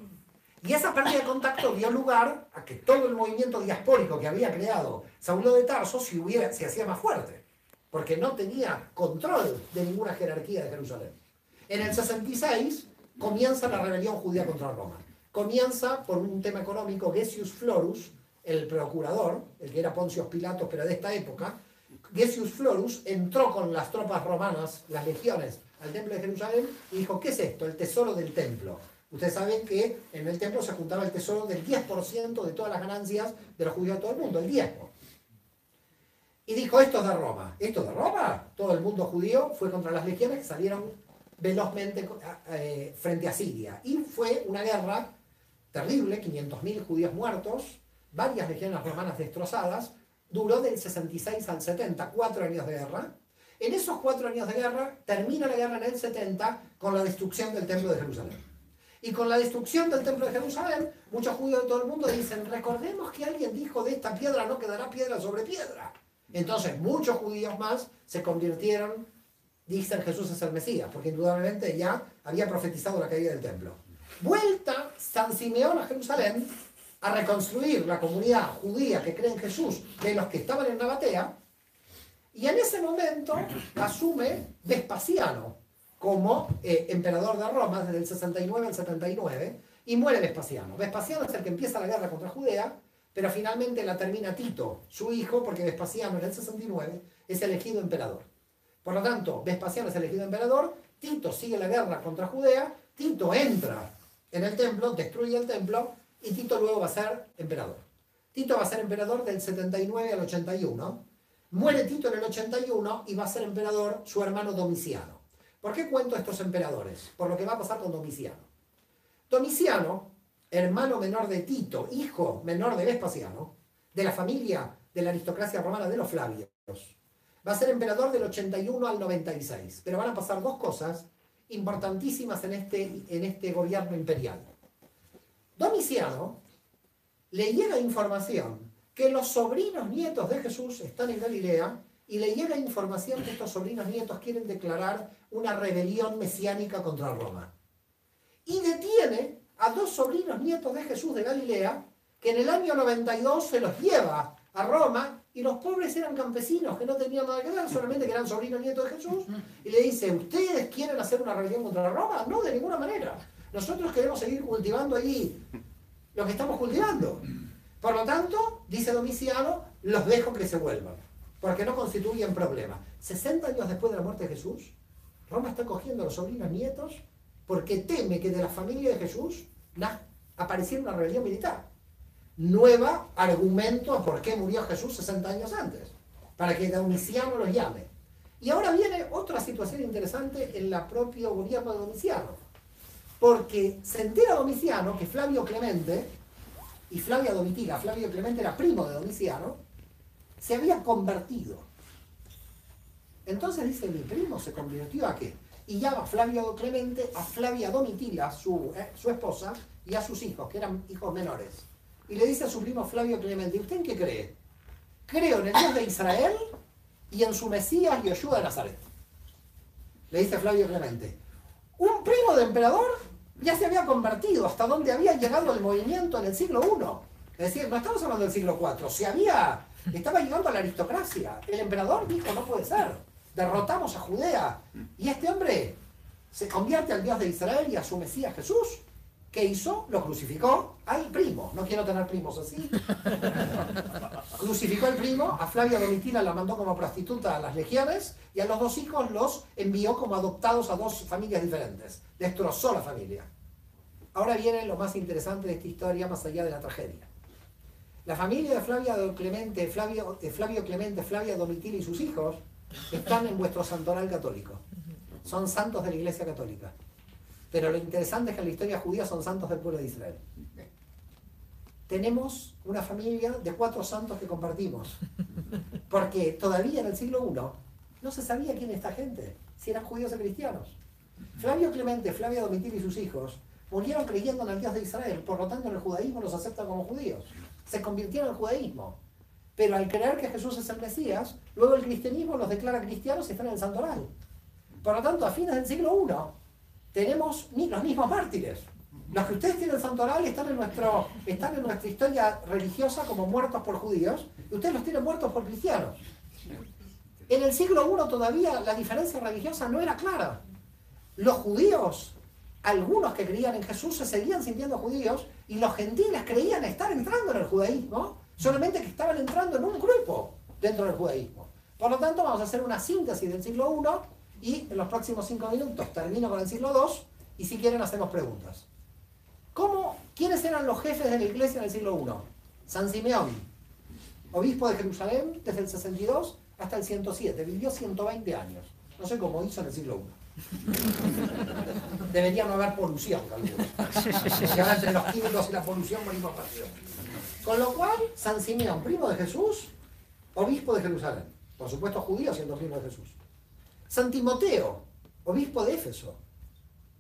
Y esa pérdida de contacto dio lugar a que todo el movimiento diaspórico que había creado Saulo de Tarso se, hubiera, hacía más fuerte, porque no tenía control de ninguna jerarquía de Jerusalén. En el 66 comienza la rebelión judía contra Roma. Comienza por un tema económico, Gesius Florus, el procurador, el que era Poncio Pilatos, pero de esta época, Gesius Florus entró con las tropas romanas, las legiones, al templo de Jerusalén y dijo, ¿qué es esto? El tesoro del templo. Ustedes saben que en el templo se juntaba el tesoro del 10% de todas las ganancias de los judíos de todo el mundo, el diezmo. Y dijo, esto es de Roma. ¿Esto es de Roma? Todo el mundo judío fue contra las legiones que salieron velozmente eh, frente a Siria. Y fue una guerra terrible, 500.000 judíos muertos, varias legiones romanas destrozadas, duró del 66 al 70, cuatro años de guerra. En esos cuatro años de guerra termina la guerra en el 70 con la destrucción del templo de Jerusalén. Y con la destrucción del templo de Jerusalén, muchos judíos de todo el mundo dicen, recordemos que alguien dijo de esta piedra no quedará piedra sobre piedra. Entonces muchos judíos más se convirtieron, dicen Jesús es el Mesías, porque indudablemente ya había profetizado la caída del templo. Vuelta San Simeón a Jerusalén a reconstruir la comunidad judía que cree en Jesús de los que estaban en Nabatea, y en ese momento asume Vespasiano como eh, emperador de Roma desde el 69 al 79, y muere Vespasiano. Vespasiano es el que empieza la guerra contra Judea, pero finalmente la termina Tito, su hijo, porque Vespasiano en el 69 es elegido emperador. Por lo tanto, Vespasiano es elegido emperador, Tito sigue la guerra contra Judea, Tito entra en el templo, destruye el templo, y Tito luego va a ser emperador. Tito va a ser emperador del 79 al 81. Muere Tito en el 81 y va a ser emperador su hermano Domiciano. ¿Por qué cuento estos emperadores? Por lo que va a pasar con Domiciano. Domiciano hermano menor de Tito, hijo menor de Vespasiano, de la familia de la aristocracia romana de los Flavios. Va a ser emperador del 81 al 96, pero van a pasar dos cosas importantísimas en este, en este gobierno imperial. Domiciano le llega información que los sobrinos nietos de Jesús están en Galilea y le llega información que estos sobrinos nietos quieren declarar una rebelión mesiánica contra Roma. Y detiene a dos sobrinos nietos de Jesús de Galilea, que en el año 92 se los lleva a Roma y los pobres eran campesinos que no tenían nada que ver, solamente que eran sobrinos nietos de Jesús, y le dice, ¿ustedes quieren hacer una rebelión contra Roma? No, de ninguna manera. Nosotros queremos seguir cultivando allí lo que estamos cultivando. Por lo tanto, dice Domiciano, los dejo que se vuelvan, porque no constituyen problema. 60 años después de la muerte de Jesús, Roma está cogiendo a los sobrinos nietos porque teme que de la familia de Jesús apareciera una rebelión militar. Nueva argumento por qué murió Jesús 60 años antes, para que Domiciano los llame. Y ahora viene otra situación interesante en la propio gobierno de Domiciano, porque se entera Domiciano que Flavio Clemente y Flavia Domitila, Flavio Clemente era primo de Domiciano, se había convertido. Entonces dice, mi primo se convirtió a qué? y llama Flavio Clemente a Flavia Domitila, su, eh, su esposa, y a sus hijos, que eran hijos menores. Y le dice a su primo Flavio Clemente, ¿usted en qué cree? Creo en el Dios de Israel y en su Mesías Yoshua de Nazaret. Le dice Flavio Clemente. Un primo de emperador ya se había convertido hasta donde había llegado el movimiento en el siglo I. Es decir, no estamos hablando del siglo IV, se había, estaba llegando a la aristocracia. El emperador dijo, no puede ser derrotamos a Judea. Y este hombre se convierte al Dios de Israel y a su Mesías Jesús. ¿Qué hizo? Lo crucificó al primo. No quiero tener primos así. crucificó al primo, a Flavia Domitila la mandó como prostituta a las legiones y a los dos hijos los envió como adoptados a dos familias diferentes. Destrozó la familia. Ahora viene lo más interesante de esta historia más allá de la tragedia. La familia de Flavia Clemente, Flavio, de Flavio Clemente, Flavia Domitila y sus hijos están en vuestro santoral católico. Son santos de la Iglesia Católica. Pero lo interesante es que en la historia judía son santos del pueblo de Israel. Tenemos una familia de cuatro santos que compartimos. Porque todavía en el siglo I no se sabía quién es esta gente, si eran judíos o cristianos. Flavio Clemente, Flavia Domitila y sus hijos murieron creyendo en el Dios de Israel, por lo tanto en el judaísmo los aceptan como judíos. Se convirtieron en judaísmo. Pero al creer que Jesús es el Mesías, luego el cristianismo los declara cristianos y están en el santoral. Por lo tanto, a fines del siglo I tenemos los mismos mártires. Los que ustedes tienen el santoral están en, están en nuestra historia religiosa como muertos por judíos y ustedes los tienen muertos por cristianos. En el siglo I todavía la diferencia religiosa no era clara. Los judíos, algunos que creían en Jesús, se seguían sintiendo judíos y los gentiles creían estar entrando en el judaísmo solamente que estaban entrando en un grupo dentro del judaísmo. Por lo tanto, vamos a hacer una síntesis del siglo I y en los próximos cinco minutos termino con el siglo II y si quieren hacemos preguntas. ¿Cómo, ¿Quiénes eran los jefes de la iglesia en el siglo I? San Simeón, obispo de Jerusalén desde el 62 hasta el 107, vivió 120 años. No sé cómo hizo en el siglo I. Debería no haber polución, calculo. Y ahora entre los químicos y la polución morimos partido. Con lo cual, San Simeón, primo de Jesús, obispo de Jerusalén. Por supuesto, judío siendo primo de Jesús. San Timoteo, obispo de Éfeso.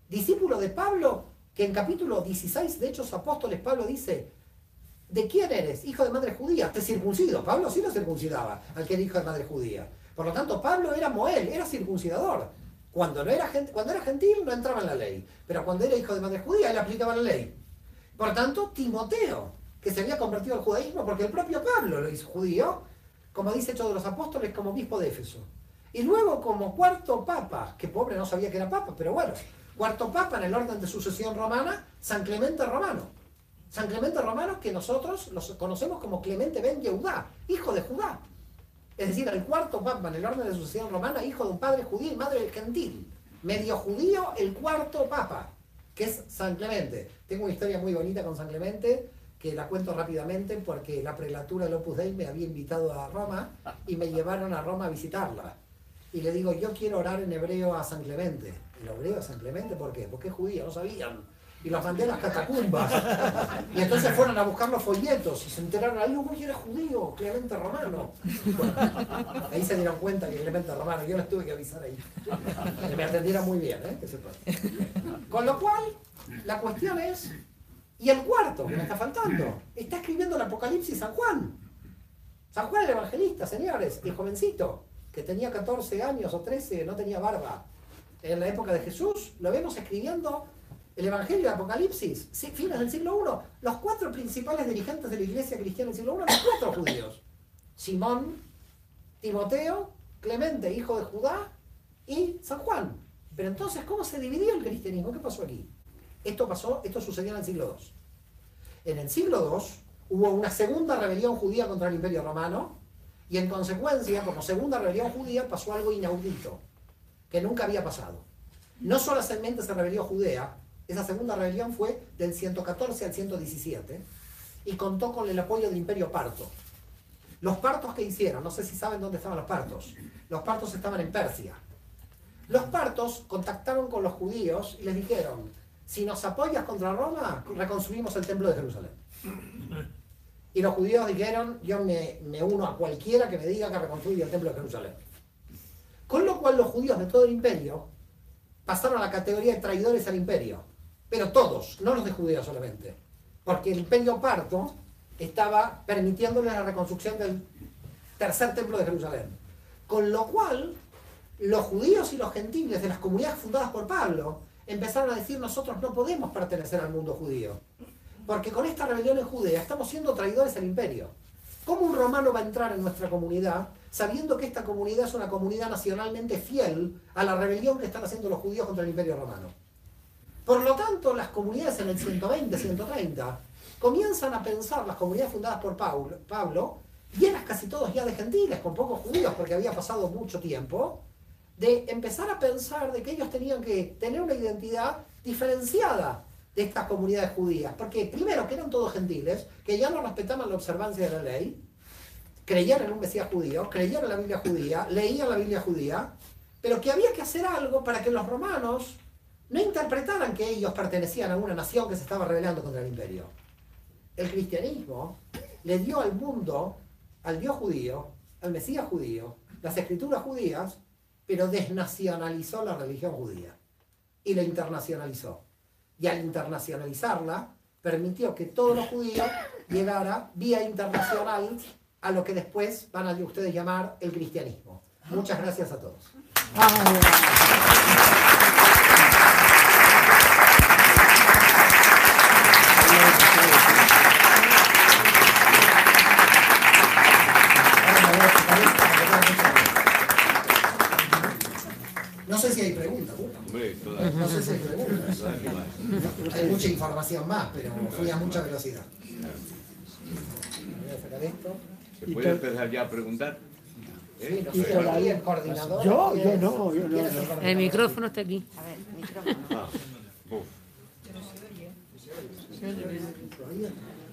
Discípulo de Pablo, que en capítulo 16 de Hechos Apóstoles, Pablo dice, ¿de quién eres? Hijo de madre judía. Te circuncido. Pablo sí lo circuncidaba al que era hijo de madre judía. Por lo tanto, Pablo era Moel, era circuncidador. Cuando, no era, cuando era gentil no entraba en la ley, pero cuando era hijo de madre judía él aplicaba la ley. Por tanto, Timoteo, que se había convertido al judaísmo porque el propio Pablo lo hizo judío, como dice Hechos de los Apóstoles, como obispo de Éfeso. Y luego como cuarto papa, que pobre no sabía que era papa, pero bueno, cuarto papa en el orden de sucesión romana, San Clemente Romano. San Clemente Romano que nosotros los conocemos como Clemente ben Yehudá, hijo de Judá. Es decir, el cuarto papa en el orden de sucesión romana, hijo de un padre judío y madre gentil. Medio judío, el cuarto papa, que es San Clemente. Tengo una historia muy bonita con San Clemente, que la cuento rápidamente porque la prelatura del Opus Dei me había invitado a Roma y me llevaron a Roma a visitarla. Y le digo, yo quiero orar en hebreo a San Clemente. ¿El hebreo a San Clemente por qué? Porque es judío, no sabían y los mandé a las catacumbas. Y entonces fueron a buscar los folletos y se enteraron, ahí uy, era judío, Clemente Romano. ahí se dieron cuenta que Clemente Romano, yo les tuve que avisar ahí. Que me atendieron muy bien, ¿eh? Con lo cual, la cuestión es, y el cuarto, que me está faltando, está escribiendo el Apocalipsis San Juan. San Juan el Evangelista, señores, el jovencito, que tenía 14 años o 13, no tenía barba. En la época de Jesús, lo vemos escribiendo el Evangelio de Apocalipsis, fines del siglo I, los cuatro principales dirigentes de la iglesia cristiana del siglo I, los cuatro judíos. Simón, Timoteo, Clemente, hijo de Judá, y San Juan. Pero entonces, ¿cómo se dividió el cristianismo? ¿Qué pasó aquí? Esto pasó, esto sucedió en el siglo II. En el siglo II hubo una segunda rebelión judía contra el Imperio Romano, y en consecuencia, como segunda rebelión judía, pasó algo inaudito, que nunca había pasado. No solamente se rebelió Judea, esa segunda rebelión fue del 114 al 117 y contó con el apoyo del imperio parto. Los partos que hicieron, no sé si saben dónde estaban los partos, los partos estaban en Persia. Los partos contactaron con los judíos y les dijeron, si nos apoyas contra Roma, reconstruimos el templo de Jerusalén. Y los judíos dijeron, yo me, uno a cualquiera que me diga que reconstruya el templo de Jerusalén. Con lo cual los judíos de todo el imperio pasaron a la categoría de traidores al imperio pero todos, no los de Judea solamente, porque el imperio parto estaba permitiéndole la reconstrucción del tercer templo de Jerusalén. Con lo cual, los judíos y los gentiles de las comunidades fundadas por Pablo empezaron a decir nosotros no podemos pertenecer al mundo judío, porque con esta rebelión en Judea estamos siendo traidores al imperio. ¿Cómo un romano va a entrar en nuestra comunidad sabiendo que esta comunidad es una comunidad nacionalmente fiel a la rebelión que están haciendo los judíos contra el imperio romano? Por lo tanto, las comunidades en el 120, 130, comienzan a pensar, las comunidades fundadas por Pablo, Pablo llenas casi todos ya de gentiles, con pocos judíos, porque había pasado mucho tiempo, de empezar a pensar de que ellos tenían que tener una identidad diferenciada de estas comunidades judías. Porque primero, que eran todos gentiles, que ya no respetaban la observancia de la ley, creían en un Mesías judío, creían en la Biblia judía, leían la Biblia judía, pero que había que hacer algo para que los romanos no interpretaran que ellos pertenecían a una nación que se estaba rebelando contra el imperio. El cristianismo le dio al mundo, al Dios judío, al Mesías judío, las escrituras judías, pero desnacionalizó la religión judía y la internacionalizó. Y al internacionalizarla, permitió que todos los judíos llegara vía internacional a lo que después van a ustedes llamar el cristianismo. Muchas gracias a todos. No sé si hay preguntas. No sé si hay preguntas. Hay mucha información más, pero fui a mucha velocidad. Voy a sacar esto. ¿Se puede empezar ya a preguntar? Sí, no sé, ahí el coordinador. Yo, yo no, yo no. El micrófono está aquí. A ver, micrófono. Ah, uf.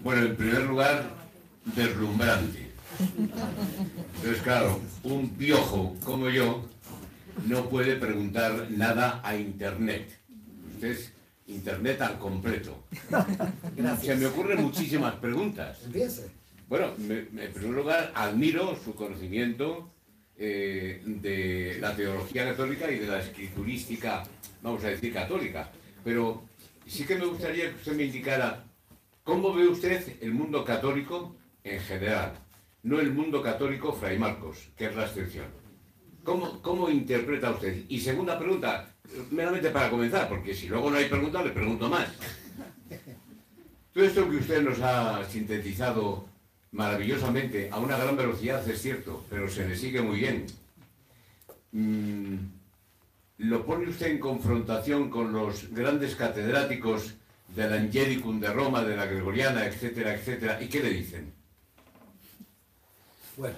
Bueno, en primer lugar, deslumbrante. Entonces, claro, un piojo como yo no puede preguntar nada a Internet. Usted es Internet al completo. Se me ocurren muchísimas preguntas. Empiece. Bueno, en primer lugar, admiro su conocimiento eh, de la teología católica y de la escriturística, vamos a decir, católica. Pero sí que me gustaría que usted me indicara cómo ve usted el mundo católico en general, no el mundo católico Fray Marcos, que es la excepción. ¿Cómo, ¿Cómo interpreta usted? Y segunda pregunta, meramente para comenzar, porque si luego no hay preguntas, le pregunto más. Todo esto que usted nos ha sintetizado maravillosamente, a una gran velocidad, es cierto, pero se le sigue muy bien. Mm, ¿Lo pone usted en confrontación con los grandes catedráticos del Angelicum de Roma, de la Gregoriana, etcétera, etcétera? ¿Y qué le dicen? Bueno,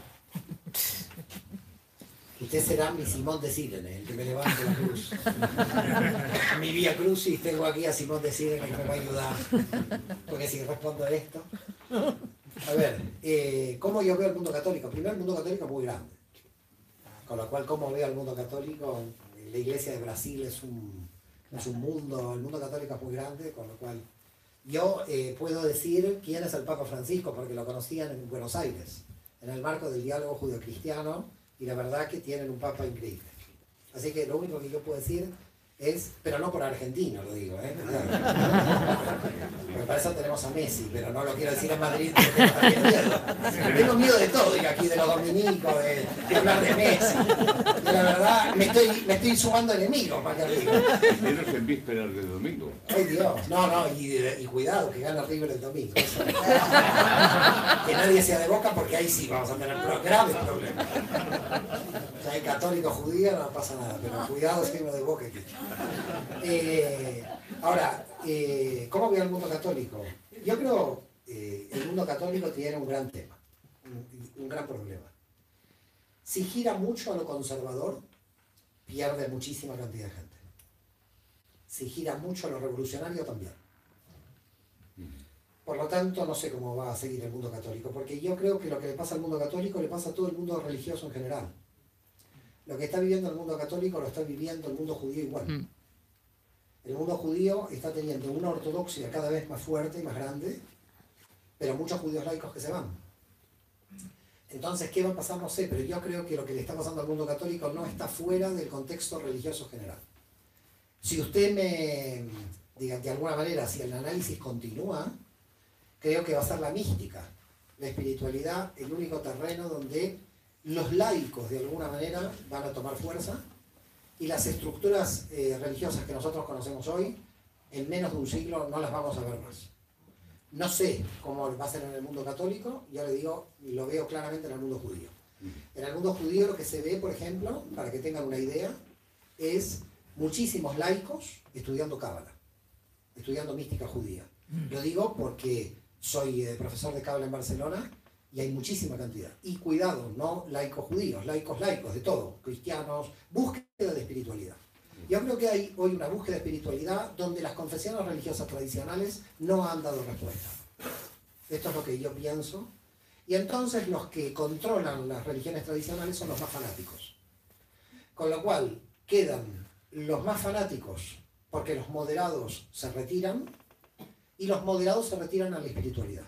usted será mi Simón de Sirene, el que me levante la cruz. mi vía cruz y tengo aquí a Simón de Sirene que me va a ayudar. Porque si respondo a esto. A ver, eh, ¿cómo yo veo el mundo católico? Primero, el mundo católico es muy grande. Con lo cual, ¿cómo veo el mundo católico? La iglesia de Brasil es un, es un mundo, el mundo católico es muy grande, con lo cual yo eh, puedo decir quién es el Papa Francisco, porque lo conocían en Buenos Aires, en el marco del diálogo judio-cristiano, y la verdad que tienen un Papa increíble. Así que lo único que yo puedo decir es, pero no por argentino lo digo, ¿eh? Porque para eso tenemos a Messi, pero no lo quiero decir en Madrid porque tengo miedo. Tengo miedo de todo, y aquí de los dominicos, de, hablar de Messi. Y la verdad, me estoy, me estoy sumando enemigos para que arriba. Menos en vísperas de domingo. Ay Dios, no, no, y, y cuidado, que gana River el domingo. que nadie sea de boca porque ahí sí vamos a tener graves problemas. Sea, hay católico judío, no pasa nada, pero cuidado si uno de boca. Eh, ahora, eh, ¿cómo veo el mundo católico? Yo creo que eh, el mundo católico tiene un gran tema, un, un gran problema. Si gira mucho a lo conservador, pierde muchísima cantidad de gente. Si gira mucho a lo revolucionario, también. Por lo tanto, no sé cómo va a seguir el mundo católico, porque yo creo que lo que le pasa al mundo católico le pasa a todo el mundo religioso en general. Lo que está viviendo el mundo católico lo está viviendo el mundo judío igual. Mm. El mundo judío está teniendo una ortodoxia cada vez más fuerte y más grande, pero muchos judíos laicos que se van. Entonces, ¿qué va a pasar? No sé, pero yo creo que lo que le está pasando al mundo católico no está fuera del contexto religioso general. Si usted me, diga, de alguna manera, si el análisis continúa, creo que va a ser la mística, la espiritualidad, el único terreno donde los laicos de alguna manera van a tomar fuerza y las estructuras eh, religiosas que nosotros conocemos hoy, en menos de un siglo no las vamos a ver más. No sé cómo va a ser en el mundo católico, yo le digo, lo veo claramente en el mundo judío. En el mundo judío lo que se ve, por ejemplo, para que tengan una idea, es muchísimos laicos estudiando Cábala, estudiando mística judía. Lo digo porque soy eh, profesor de Cábala en Barcelona y hay muchísima cantidad. Y cuidado, no laicos judíos, laicos laicos, de todo, cristianos, búsqueda de espiritualidad. Yo creo que hay hoy una búsqueda de espiritualidad donde las confesiones religiosas tradicionales no han dado respuesta. Esto es lo que yo pienso. Y entonces los que controlan las religiones tradicionales son los más fanáticos. Con lo cual quedan los más fanáticos porque los moderados se retiran y los moderados se retiran a la espiritualidad.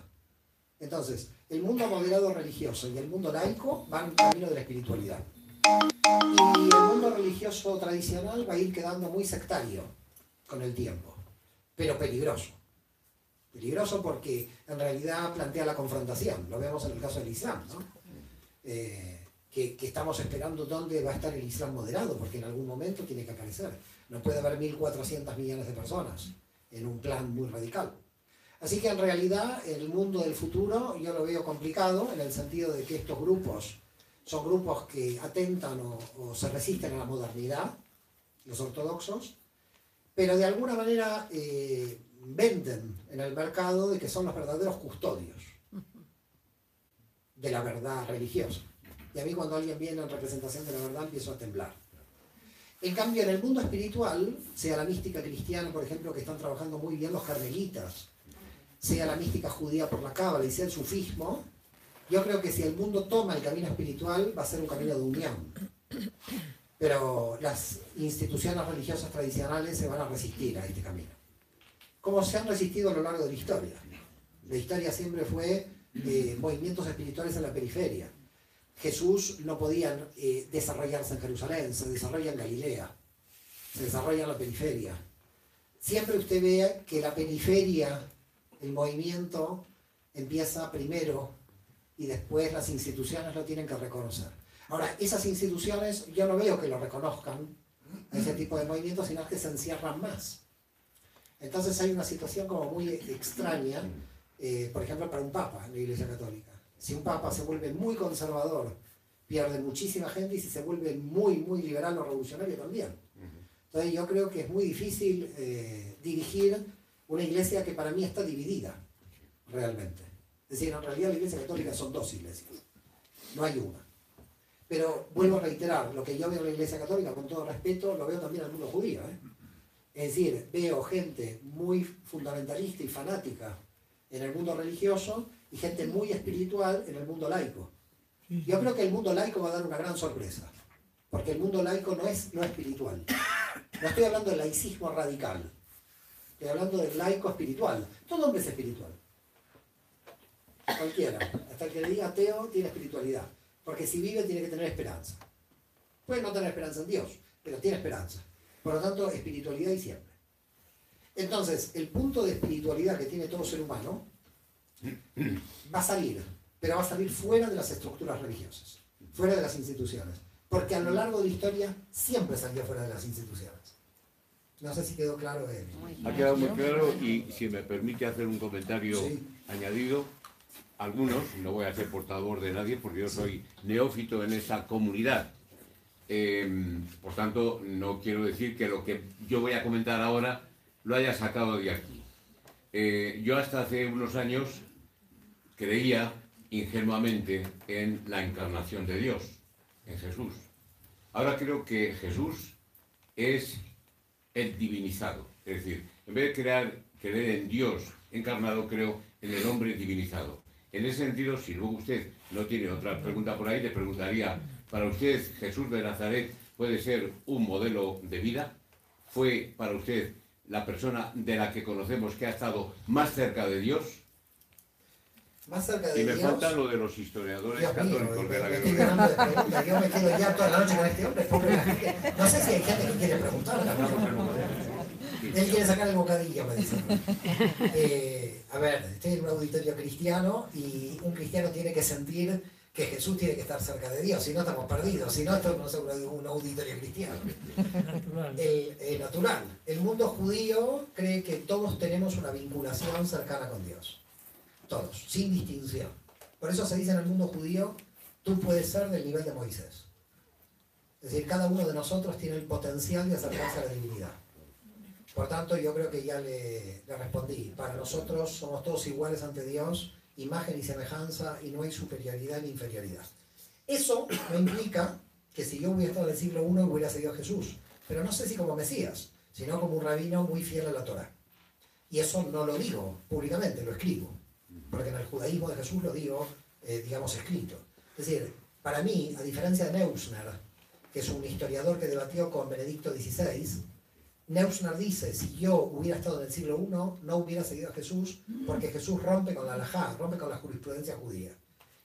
Entonces, el mundo moderado religioso y el mundo laico van camino de la espiritualidad. Y el mundo religioso tradicional va a ir quedando muy sectario con el tiempo, pero peligroso. Peligroso porque en realidad plantea la confrontación, lo vemos en el caso del Islam, ¿no? Eh, que, que, estamos esperando dónde va a estar el Islam moderado, porque en algún momento tiene que aparecer. No puede haber 1.400 millones de personas en un plan muy radical. Así que en realidad el mundo del futuro yo lo veo complicado en el sentido de que estos grupos son grupos que atentan o, se resisten a la modernidad, los ortodoxos, pero de alguna manera eh, venden en el mercado de que son los verdaderos custodios de la verdad religiosa. Y a mí cuando alguien viene en representación de la verdad empiezo a temblar. En cambio, en el mundo espiritual, sea la mística cristiana, por ejemplo, que están trabajando muy bien los carmelitas, sea la mística judía por la cábala y sea el sufismo, yo creo que si el mundo toma el camino espiritual va a ser un camino de unión. Pero las instituciones religiosas tradicionales se van a resistir a este camino. Como se han resistido a lo largo de la historia. La historia siempre fue eh, movimientos espirituales en la periferia. Jesús no podía eh, desarrollarse en Jerusalén, se desarrolla en Galilea, se desarrolla en la periferia. Siempre usted ve que la periferia, el movimiento, empieza primero y después las instituciones lo tienen que reconocer. Ahora, esas instituciones yo no veo que lo reconozcan a ese tipo de movimientos, sino que se encierran más. Entonces hay una situación como muy extraña, eh, por ejemplo, para un papa en la Iglesia Católica. Si un papa se vuelve muy conservador, pierde muchísima gente y si se vuelve muy, muy liberal o revolucionario también. Entonces yo creo que es muy difícil eh, dirigir una iglesia que para mí está dividida, realmente. Es decir, en realidad la iglesia católica son dos iglesias, no hay una. Pero vuelvo a reiterar, lo que yo veo en la iglesia católica, con todo respeto, lo veo también en el mundo judío. ¿eh? Es decir, veo gente muy fundamentalista y fanática en el mundo religioso y gente muy espiritual en el mundo laico. Yo creo que el mundo laico va a dar una gran sorpresa, porque el mundo laico no es no espiritual. No estoy hablando del laicismo radical, estoy hablando del laico espiritual. Todo hombre es espiritual. Cualquiera. Hasta el que le diga ateo tiene espiritualidad. Porque si vive tiene que tener esperanza. Puede no tener esperanza en Dios, pero tiene esperanza. Por lo tanto, espiritualidad y siempre. Entonces, el punto de espiritualidad que tiene todo ser humano va a salir, pero va a salir fuera de las estructuras religiosas, fuera de las instituciones. Porque a lo largo de la historia siempre salió fuera de las instituciones. No sé si quedó claro. Él. Ha quedado muy claro y si me permite hacer un comentario añadido, algunos, no voy a ser portador de nadie porque yo soy neófito en esa comunidad. Em, por tanto, no quiero decir que lo que yo voy a comentar ahora lo haya sacado de aquí. Eh, yo hasta hace unos años creía ingenuamente en la encarnación de Dios, en Jesús. Ahora creo que Jesús es el divinizado. Es decir, en vez de crear, creer en Dios encarnado, creo en el hombre divinizado. En ese sentido, si luego usted no tiene otra pregunta por ahí, le preguntaría, ¿para usted Jesús de Nazaret puede ser un modelo de vida? ¿Fue para usted la persona de la que conocemos que ha estado más cerca de Dios? Más cerca de y me falta lo de los historiadores católicos de la guerra. Yo me quedo ya toda la noche con este hombre. No sé si hay gente que quiere preguntar. Él quiere sacar el bocadillo, me dice. Eh, a ver, estoy en un auditorio cristiano y un cristiano tiene que sentir que Jesús tiene que estar cerca de Dios, si no estamos perdidos, si no esto no es un auditorio cristiano. El, natural. El mundo judío cree que todos tenemos una vinculación cercana con Dios. Todos, sin distinción. Por eso se dice en el mundo judío, tú puedes ser del nivel de Moisés. Es decir, cada uno de nosotros tiene el potencial de acercarse a la divinidad. Por tanto, yo creo que ya le, respondí. Para nosotros somos todos iguales ante Dios, imagen y semejanza, y no hay superioridad ni inferioridad. Eso no implica que si yo hubiera estado en el siglo I hubiera seguido a Jesús, pero no sé si como Mesías, sino como un rabino muy fiel a la Torah. Y eso no lo digo públicamente, lo escribo, porque en el judaísmo de Jesús lo digo, eh, digamos, escrito. Es decir, para mí, a diferencia de Neusner, que es un historiador que debatió con Benedicto XVI, Neusner dice, si yo hubiera estado en el siglo I, no hubiera seguido a Jesús, porque Jesús rompe con la halajá, rompe con la jurisprudencia judía,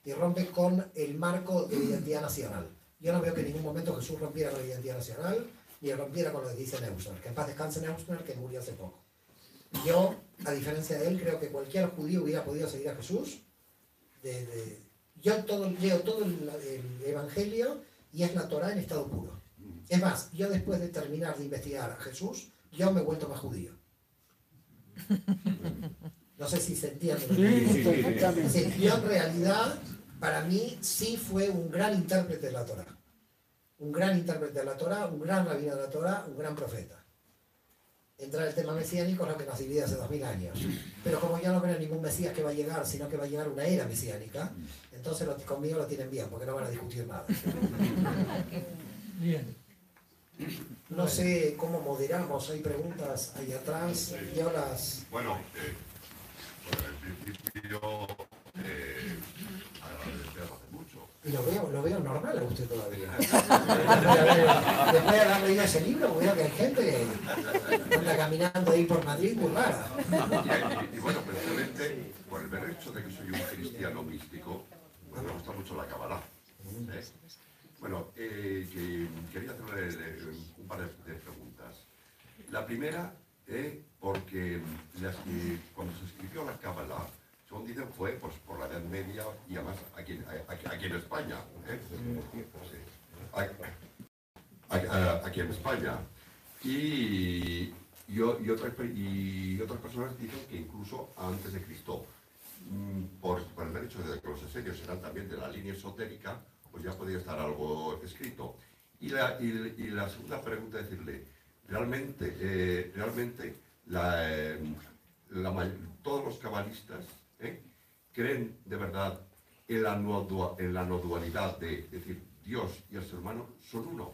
y rompe con el marco de la identidad nacional. Yo no veo que en ningún momento Jesús rompiera con la identidad nacional, ni rompiera con lo que dice Neusner, que en paz descanse Neusner, que murió hace poco. Yo, a diferencia de él, creo que cualquier judío hubiera podido seguir a Jesús. yo todo, leo todo el, el Evangelio y es la Torah en estado puro. Es más, yo después de terminar de investigar a Jesús, yo me he vuelto más judío. No sé si se entiende. Sí, yo en realidad, para mí, sí fue un gran intérprete de la Torah. Un gran intérprete de la Torah, un gran rabino de la Torah, un gran profeta. Entrar el tema mesiánico es lo que nos divide hace dos mil años. Pero como yo no creo en ningún Mesías que va a llegar, sino que va a llegar una era mesiánica, entonces conmigo lo tienen bien, porque no van a discutir nada. Bien. No sé cómo moderamos, hay preguntas ahí atrás, y las... Bueno, eh, principio, eh. Y lo veo, lo veo normal a usted todavía. Después de haber leído ese libro, veo que hay gente que anda caminando ahí por Madrid muy rara. Y, bueno, precisamente por el mero hecho de que soy un cristiano místico, pues me gusta mucho la Kabbalah. ¿eh? Bueno, eh, que quería hacerle un par de, preguntas. La primera, eh, porque cuando se escribió la Kabbalah, según dicen, fue pues, por la Edad Media y además aquí, aquí, aquí en España. ¿eh? Sí. Aquí, en España. Y, y, otras, y otras personas dicen que incluso antes de Cristo, mm, por, por el hecho de que los esenios eran también de la línea esotérica, pues ya podía estar algo escrito. Y la, y, la segunda pregunta es decirle, realmente, eh, realmente la, eh, la todos los cabalistas ¿eh? creen de verdad en la, no en la dualidad de, decir, Dios y el ser humano son uno.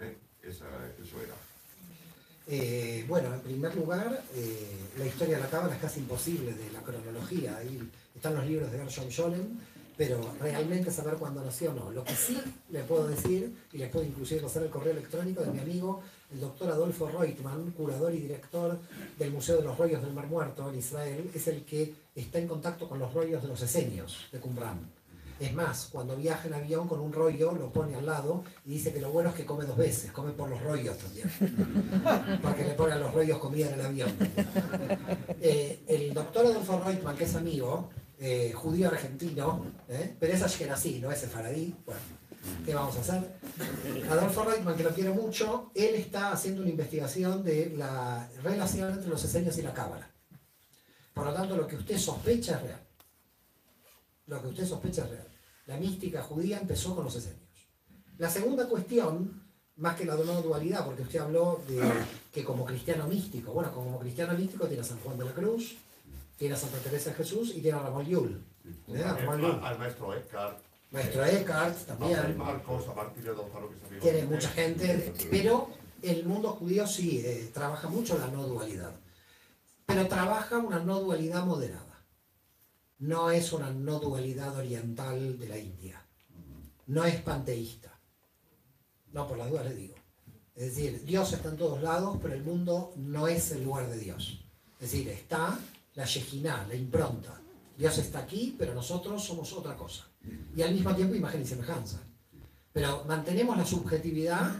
¿eh? Esa- eso era. Eh, bueno, en primer lugar, eh, la historia de la cábala es casi imposible de la cronología. Ahí están los libros de Gershom Scholem, pero realmente saber cuándo nació no. Lo que sí le puedo decir, y le puedo inclusive pasar el correo electrónico de mi amigo, el doctor Adolfo Reutemann, curador y director del Museo de los Rollos del Mar Muerto en Israel, es el que está en contacto con los rollos de los esenios de Qumran. Es más, cuando viaja en avión con un rollo, lo pone al lado y dice que lo bueno es que come dos veces, come por los rollos también. Porque le ponen los rollos comida en el avión. Eh, el doctor Adolfo Reutemann, que es amigo, eh, judío argentino, ¿eh? pero es ashkenazí, no es sefaradí, bueno, ¿qué vamos a hacer? Adolfo Reutemann, que lo quiero mucho, él está haciendo una investigación de la relación entre los esenios y la cábala. Por lo tanto, lo que usted sospecha es real. Lo que usted sospecha es real. La mística judía empezó con los esenios. La segunda cuestión, más que la de dualidad, porque usted habló de que como cristiano místico, bueno, como cristiano místico tiene a San Juan de la Cruz, tiene a Santa Teresa de Jesús y tiene a Ramón Llull. Al maestro Eckhart, Maestro Eckhart también. Marcos, a que Tiene mucha gente, pero el mundo judío sí eh, trabaja mucho la no dualidad. Pero trabaja una no dualidad moderada. No es una no dualidad oriental de la India. No es panteísta. No, por las dudas le digo. Es decir, Dios está en todos lados, pero el mundo no es el lugar de Dios. Es decir, está la Shekinah, la impronta. Dios está aquí, pero nosotros somos otra cosa. Y al mismo tiempo imagen y semejanza. Pero mantenemos la subjetividad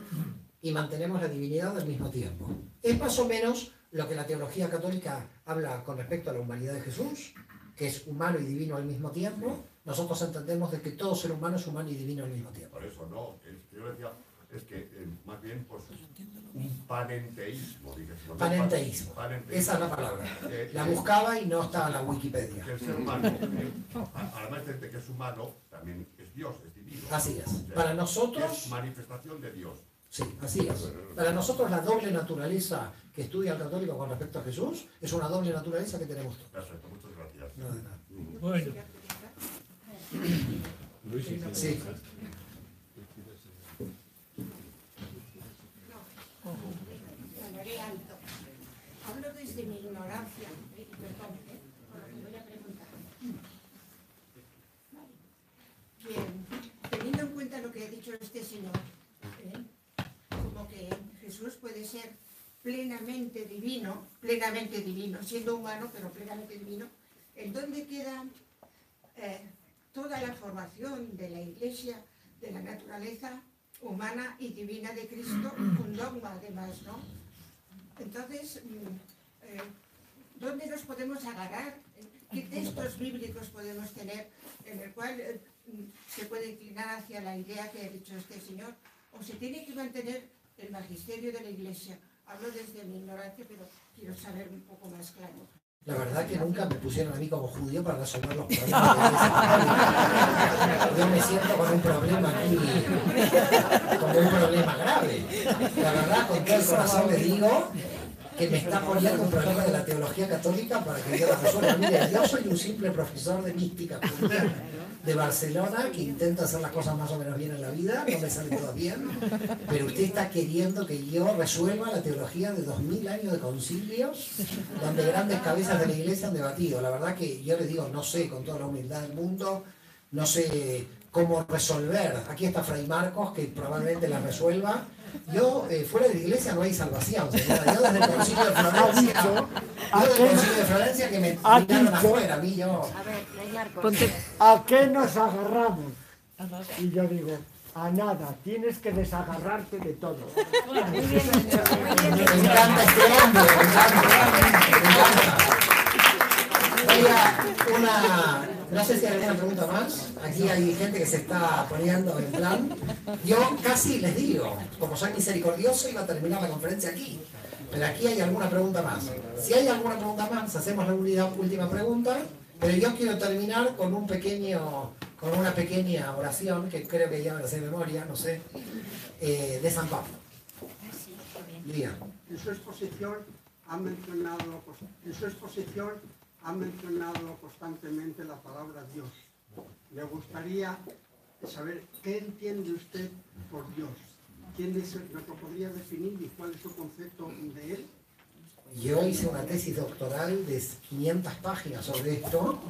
y mantenemos la divinidad al mismo tiempo. Es más o menos lo que la teología católica habla con respecto a la humanidad de Jesús, que es humano y divino al mismo tiempo. Nosotros entendemos de que todo ser humano es humano y divino al mismo tiempo. Por eso no, es yo decía, es que eh, más bien pues un panenteísmo, digamos. Panenteísmo. Panenteísmo. Esa es la palabra. Eh, La eh, buscaba y no estaba en la Wikipedia. que el ser humano, eh, además de que es humano, también es Dios, es divino. Así es. O sea, Para nosotros, Es manifestación de Dios. sí, así es. Para nosotros la doble naturaleza que estudia el católico con respecto a Jesús es una doble naturaleza que tenemos todos. Perfecto, muchas gracias. No de nada. Bueno, Sí. Hablaré alto. Hablo desde mi ignorancia, eh, perdón, por lo que voy a preguntar. Vale. Bien, teniendo en cuenta lo que ha dicho este señor, eh, como que Jesús puede ser plenamente divino, plenamente divino, siendo humano, pero plenamente divino, ¿en dónde queda eh, toda la formación de la Iglesia, de la naturaleza humana y divina de Cristo, un dogma además, ¿no? Entonces, mm, eh, ¿dónde nos podemos agarrar? ¿Qué textos bíblicos podemos tener en el cual eh, mm, se puede inclinar hacia la idea que ha dicho este señor? ¿O se tiene que mantener el magisterio de la Iglesia? Hablo desde mi ignorancia, pero quiero saber un poco más claro. La verdad que nunca me pusieron a mí como judío para resolver los problemas. Yo me siento con un problema aquí, como un problema grave. La verdad, con todo el corazón le digo que me está poniendo un problema de la teología católica para que yo la resuelva. Mire, yo soy un simple profesor de mística cristiana de Barcelona que intenta hacer las cosas más o menos bien en la vida, no me sale todo bien, pero usted está queriendo que yo resuelva la teología de dos mil años de concilios donde grandes cabezas de la iglesia han debatido. La verdad que yo le digo, no sé, con toda la humildad del mundo, no sé cómo resolver. Aquí está Fray Marcos, que probablemente la resuelva. Yo, eh, fuera de la iglesia no hay salvación, señora. Yo desde el concilio de Florencia, yo desde el concilio de Florencia que me tiraron dicho- afuera, a mí yo... A ver. Ponte, ¿A qué nos agarramos? Y yo digo, a nada, tienes que desagarrarte de todo. Muy bien dicho, muy bien Me encanta este hombre, me encanta, me encanta. Oiga, una, no sé si hay alguna pregunta más. Aquí hay gente que se está poniendo en plan. Yo casi les digo, como soy misericordioso, iba a terminar la conferencia aquí. Pero aquí hay alguna pregunta más. Si hay alguna pregunta más, hacemos la última pregunta. Pero yo quiero terminar con un pequeño, con una pequeña oración que creo que ya me la sé de memoria, no sé, eh, de San Pablo. Lía. En su exposición ha mencionado, en su exposición ha mencionado constantemente la palabra Dios. Me gustaría saber qué entiende usted por Dios. ¿Quién es, el- ¿Nos lo podría definir y cuál es su concepto de él? Yo hice una tesis doctoral de 500 páginas sobre esto,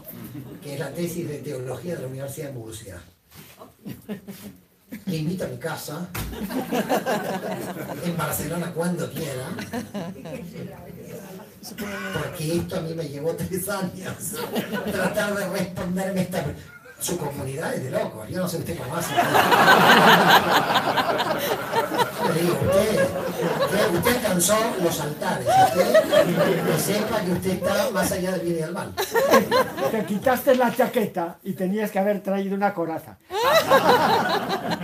que es la tesis de teología de la Universidad de Murcia. Le invito a mi casa, en Barcelona cuando quiera, porque esto a mí me llevó tres años, tratar de responderme esta... Su comunidad es de locos, yo no sé usted cómo hace. Le digo, usted, usted, usted alcanzó los altares, usted que sepa que usted está más allá del bien y del mal. Te quitaste la chaqueta y tenías que haber traído una coraza.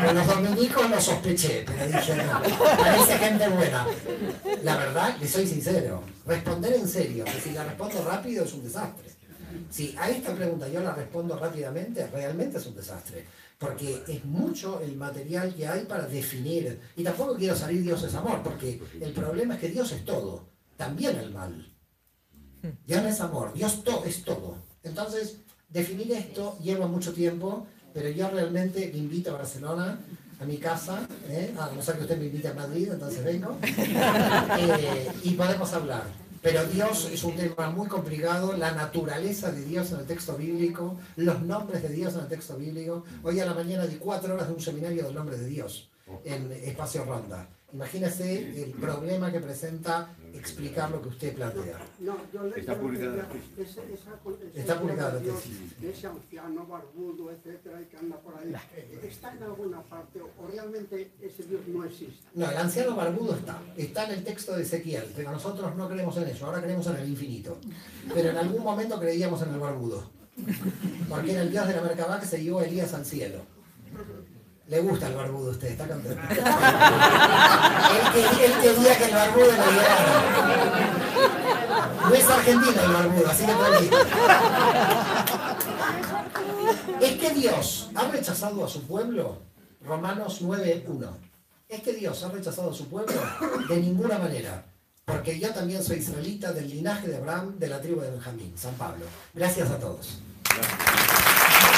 Con los dominicos lo sospeché, pero dije, no, parece gente buena. La verdad, le soy sincero, responder en serio, que si la respondo rápido es un desastre. Si a esta pregunta yo la respondo rápidamente, realmente es un desastre. Porque es mucho el material que hay para definir. Y tampoco quiero salir Dios es amor, porque el problema es que Dios es todo, también el mal. Dios no es amor, Dios to- es todo. Entonces, definir esto lleva mucho tiempo, pero yo realmente le invito a Barcelona, a mi casa, ¿eh? a no ser que usted me invite a Madrid, entonces vengo, eh, y podemos hablar. Pero Dios es un tema muy complicado, la naturaleza de Dios en el texto bíblico, los nombres de Dios en el texto bíblico. Hoy a la mañana di cuatro horas de un seminario del nombre de Dios en Espacio Ronda. Imagínese el problema que presenta explicar lo que usted plantea. No, yo le Está publicada la tesis. Está publicada la tesis. de Ese anciano barbudo, etcétera, y que anda por ahí. ¿Está en alguna parte o realmente ese Dios no existe? No, el anciano barbudo está, está en el texto de Ezequiel, pero nosotros no creemos en eso, ahora creemos en el infinito. Pero en algún momento creíamos en el barbudo, porque era el dios de la Merkabah que se llevó a Elías al cielo. Le gusta el barbudo a usted, está contento. él, que- él quería que el barbudo lo llevara. No es argentino el barbudo, así que tranquilo. ¿Es que Dios ha rechazado a su pueblo? Romanos 9.1. ¿Es que Dios ha rechazado a su pueblo? De ninguna manera. Porque yo también soy israelita del linaje de Abraham, de la tribu de Benjamín, San Pablo. Gracias a todos. Vicente,